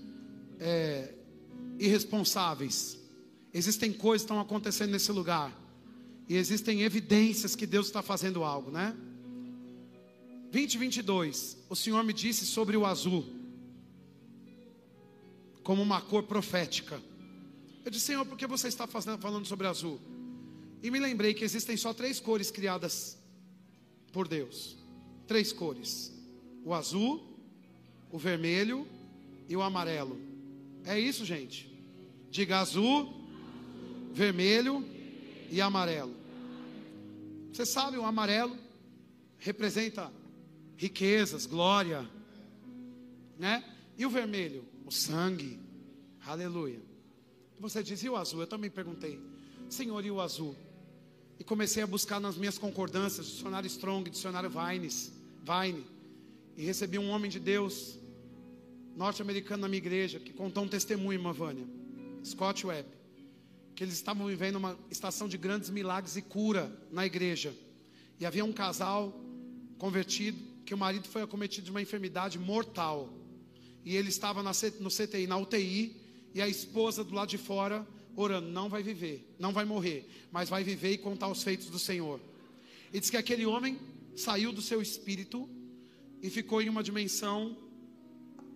é, irresponsáveis. Existem coisas que estão acontecendo nesse lugar. E existem evidências que Deus está fazendo algo, né? 2022, o Senhor me disse sobre o azul, como uma cor profética. Eu disse, Senhor, por que você está fazendo, falando sobre azul? E me lembrei que existem só três cores criadas por Deus: três cores: o azul, o vermelho e o amarelo. É isso, gente. Diga azul, vermelho e amarelo. Você sabe, o amarelo representa riquezas, glória, né? E o vermelho, o sangue. Aleluia. Você diz, e o azul? Eu também perguntei, Senhor, e o azul? E comecei a buscar nas minhas concordâncias, dicionário Strong, dicionário Vines, Vine, e recebi um homem de Deus norte-americano na minha igreja que contou um testemunho, irmã Vânia, Scott Webb, que eles estavam vivendo uma estação de grandes milagres e cura na igreja. E havia um casal convertido que o marido foi acometido de uma enfermidade mortal. E ele estava no CTI, na UTI, e a esposa do lado de fora orando, não vai viver, não vai morrer, mas vai viver e contar os feitos do Senhor. E diz que aquele homem saiu do seu espírito e ficou em uma dimensão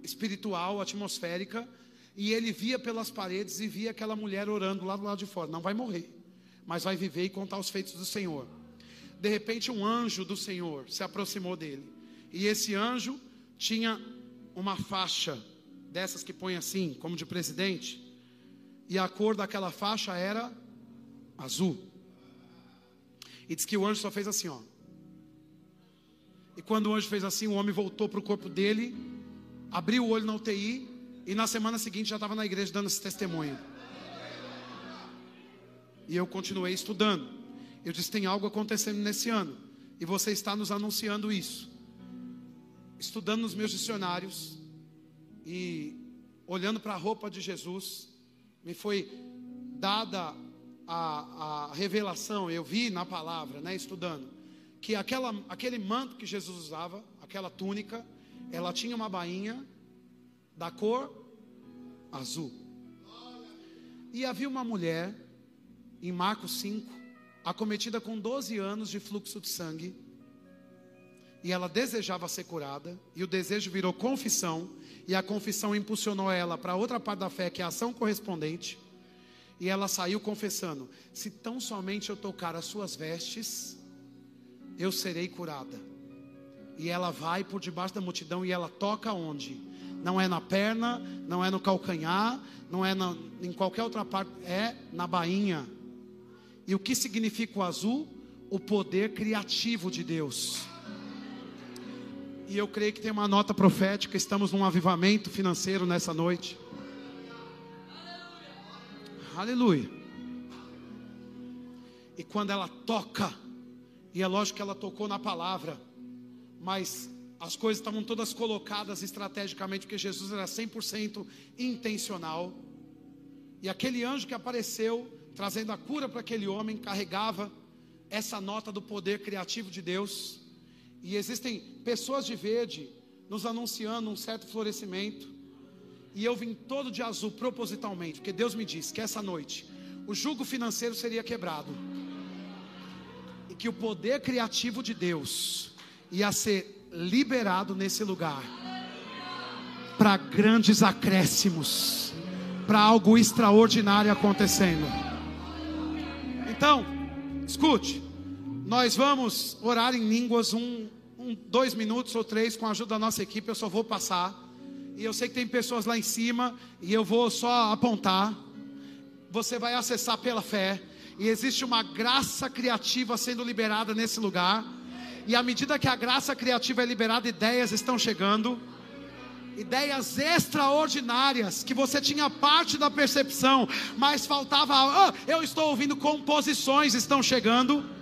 espiritual, atmosférica, e ele via pelas paredes e via aquela mulher orando lá do lado de fora. Não vai morrer, mas vai viver e contar os feitos do Senhor. De repente, um anjo do Senhor se aproximou dele, e esse anjo tinha uma faixa dessas que põe assim, como de presidente, e a cor daquela faixa era azul. E diz que o anjo só fez assim, ó. E quando o anjo fez assim, o homem voltou para o corpo dele Abri o olho na UTI e na semana seguinte já estava na igreja dando esse testemunho. E eu continuei estudando. Eu disse: tem algo acontecendo nesse ano. E você está nos anunciando isso. Estudando nos meus dicionários e olhando para a roupa de Jesus, me foi dada a, a revelação. Eu vi na palavra, né, estudando, que aquela, aquele manto que Jesus usava, aquela túnica, ela tinha uma bainha da cor azul. E havia uma mulher, em Marcos 5, acometida com 12 anos de fluxo de sangue. E ela desejava ser curada, e o desejo virou confissão, e a confissão impulsionou ela para outra parte da fé, que é a ação correspondente. E ela saiu confessando: Se tão somente eu tocar as suas vestes, eu serei curada. E ela vai por debaixo da multidão e ela toca onde? Não é na perna, não é no calcanhar, não é na, em qualquer outra parte, é na bainha. E o que significa o azul? O poder criativo de Deus. E eu creio que tem uma nota profética, estamos num avivamento financeiro nessa noite. Aleluia. E quando ela toca, e é lógico que ela tocou na palavra, mas as coisas estavam todas colocadas estrategicamente, porque Jesus era 100% intencional. E aquele anjo que apareceu, trazendo a cura para aquele homem, carregava essa nota do poder criativo de Deus. E existem pessoas de verde nos anunciando um certo florescimento. E eu vim todo de azul propositalmente, porque Deus me disse que essa noite o jugo financeiro seria quebrado. E que o poder criativo de Deus ia ser liberado nesse lugar. para grandes acréscimos, para algo extraordinário acontecendo. Então, escute, nós vamos orar em línguas um, um, dois minutos ou três com a ajuda da nossa equipe. Eu só vou passar. E eu sei que tem pessoas lá em cima e eu vou só apontar. Você vai acessar pela fé. E existe uma graça criativa sendo liberada nesse lugar. E à medida que a graça criativa é liberada, ideias estão chegando. Ideias extraordinárias que você tinha parte da percepção, mas faltava. Oh, eu estou ouvindo composições estão chegando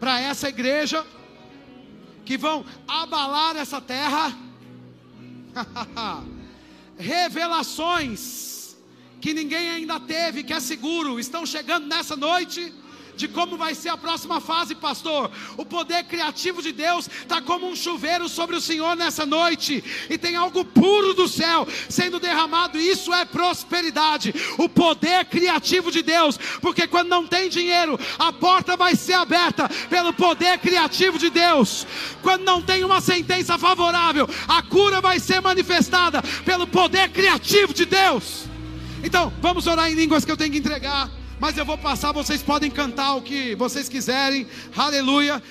para essa igreja que vão abalar essa terra. Revelações que ninguém ainda teve, que é seguro, estão chegando nessa noite de como vai ser a próxima fase, pastor. O poder criativo de Deus está como um chuveiro sobre o Senhor nessa noite, e tem algo puro do céu sendo derramado. Isso é prosperidade, o poder criativo de Deus, porque quando não tem dinheiro, a porta vai ser aberta pelo poder criativo de Deus. Quando não tem uma sentença favorável, a cura vai ser manifestada pelo poder criativo de Deus. Então, vamos orar em línguas que eu tenho que entregar mas eu vou passar, vocês podem cantar o que vocês quiserem, aleluia.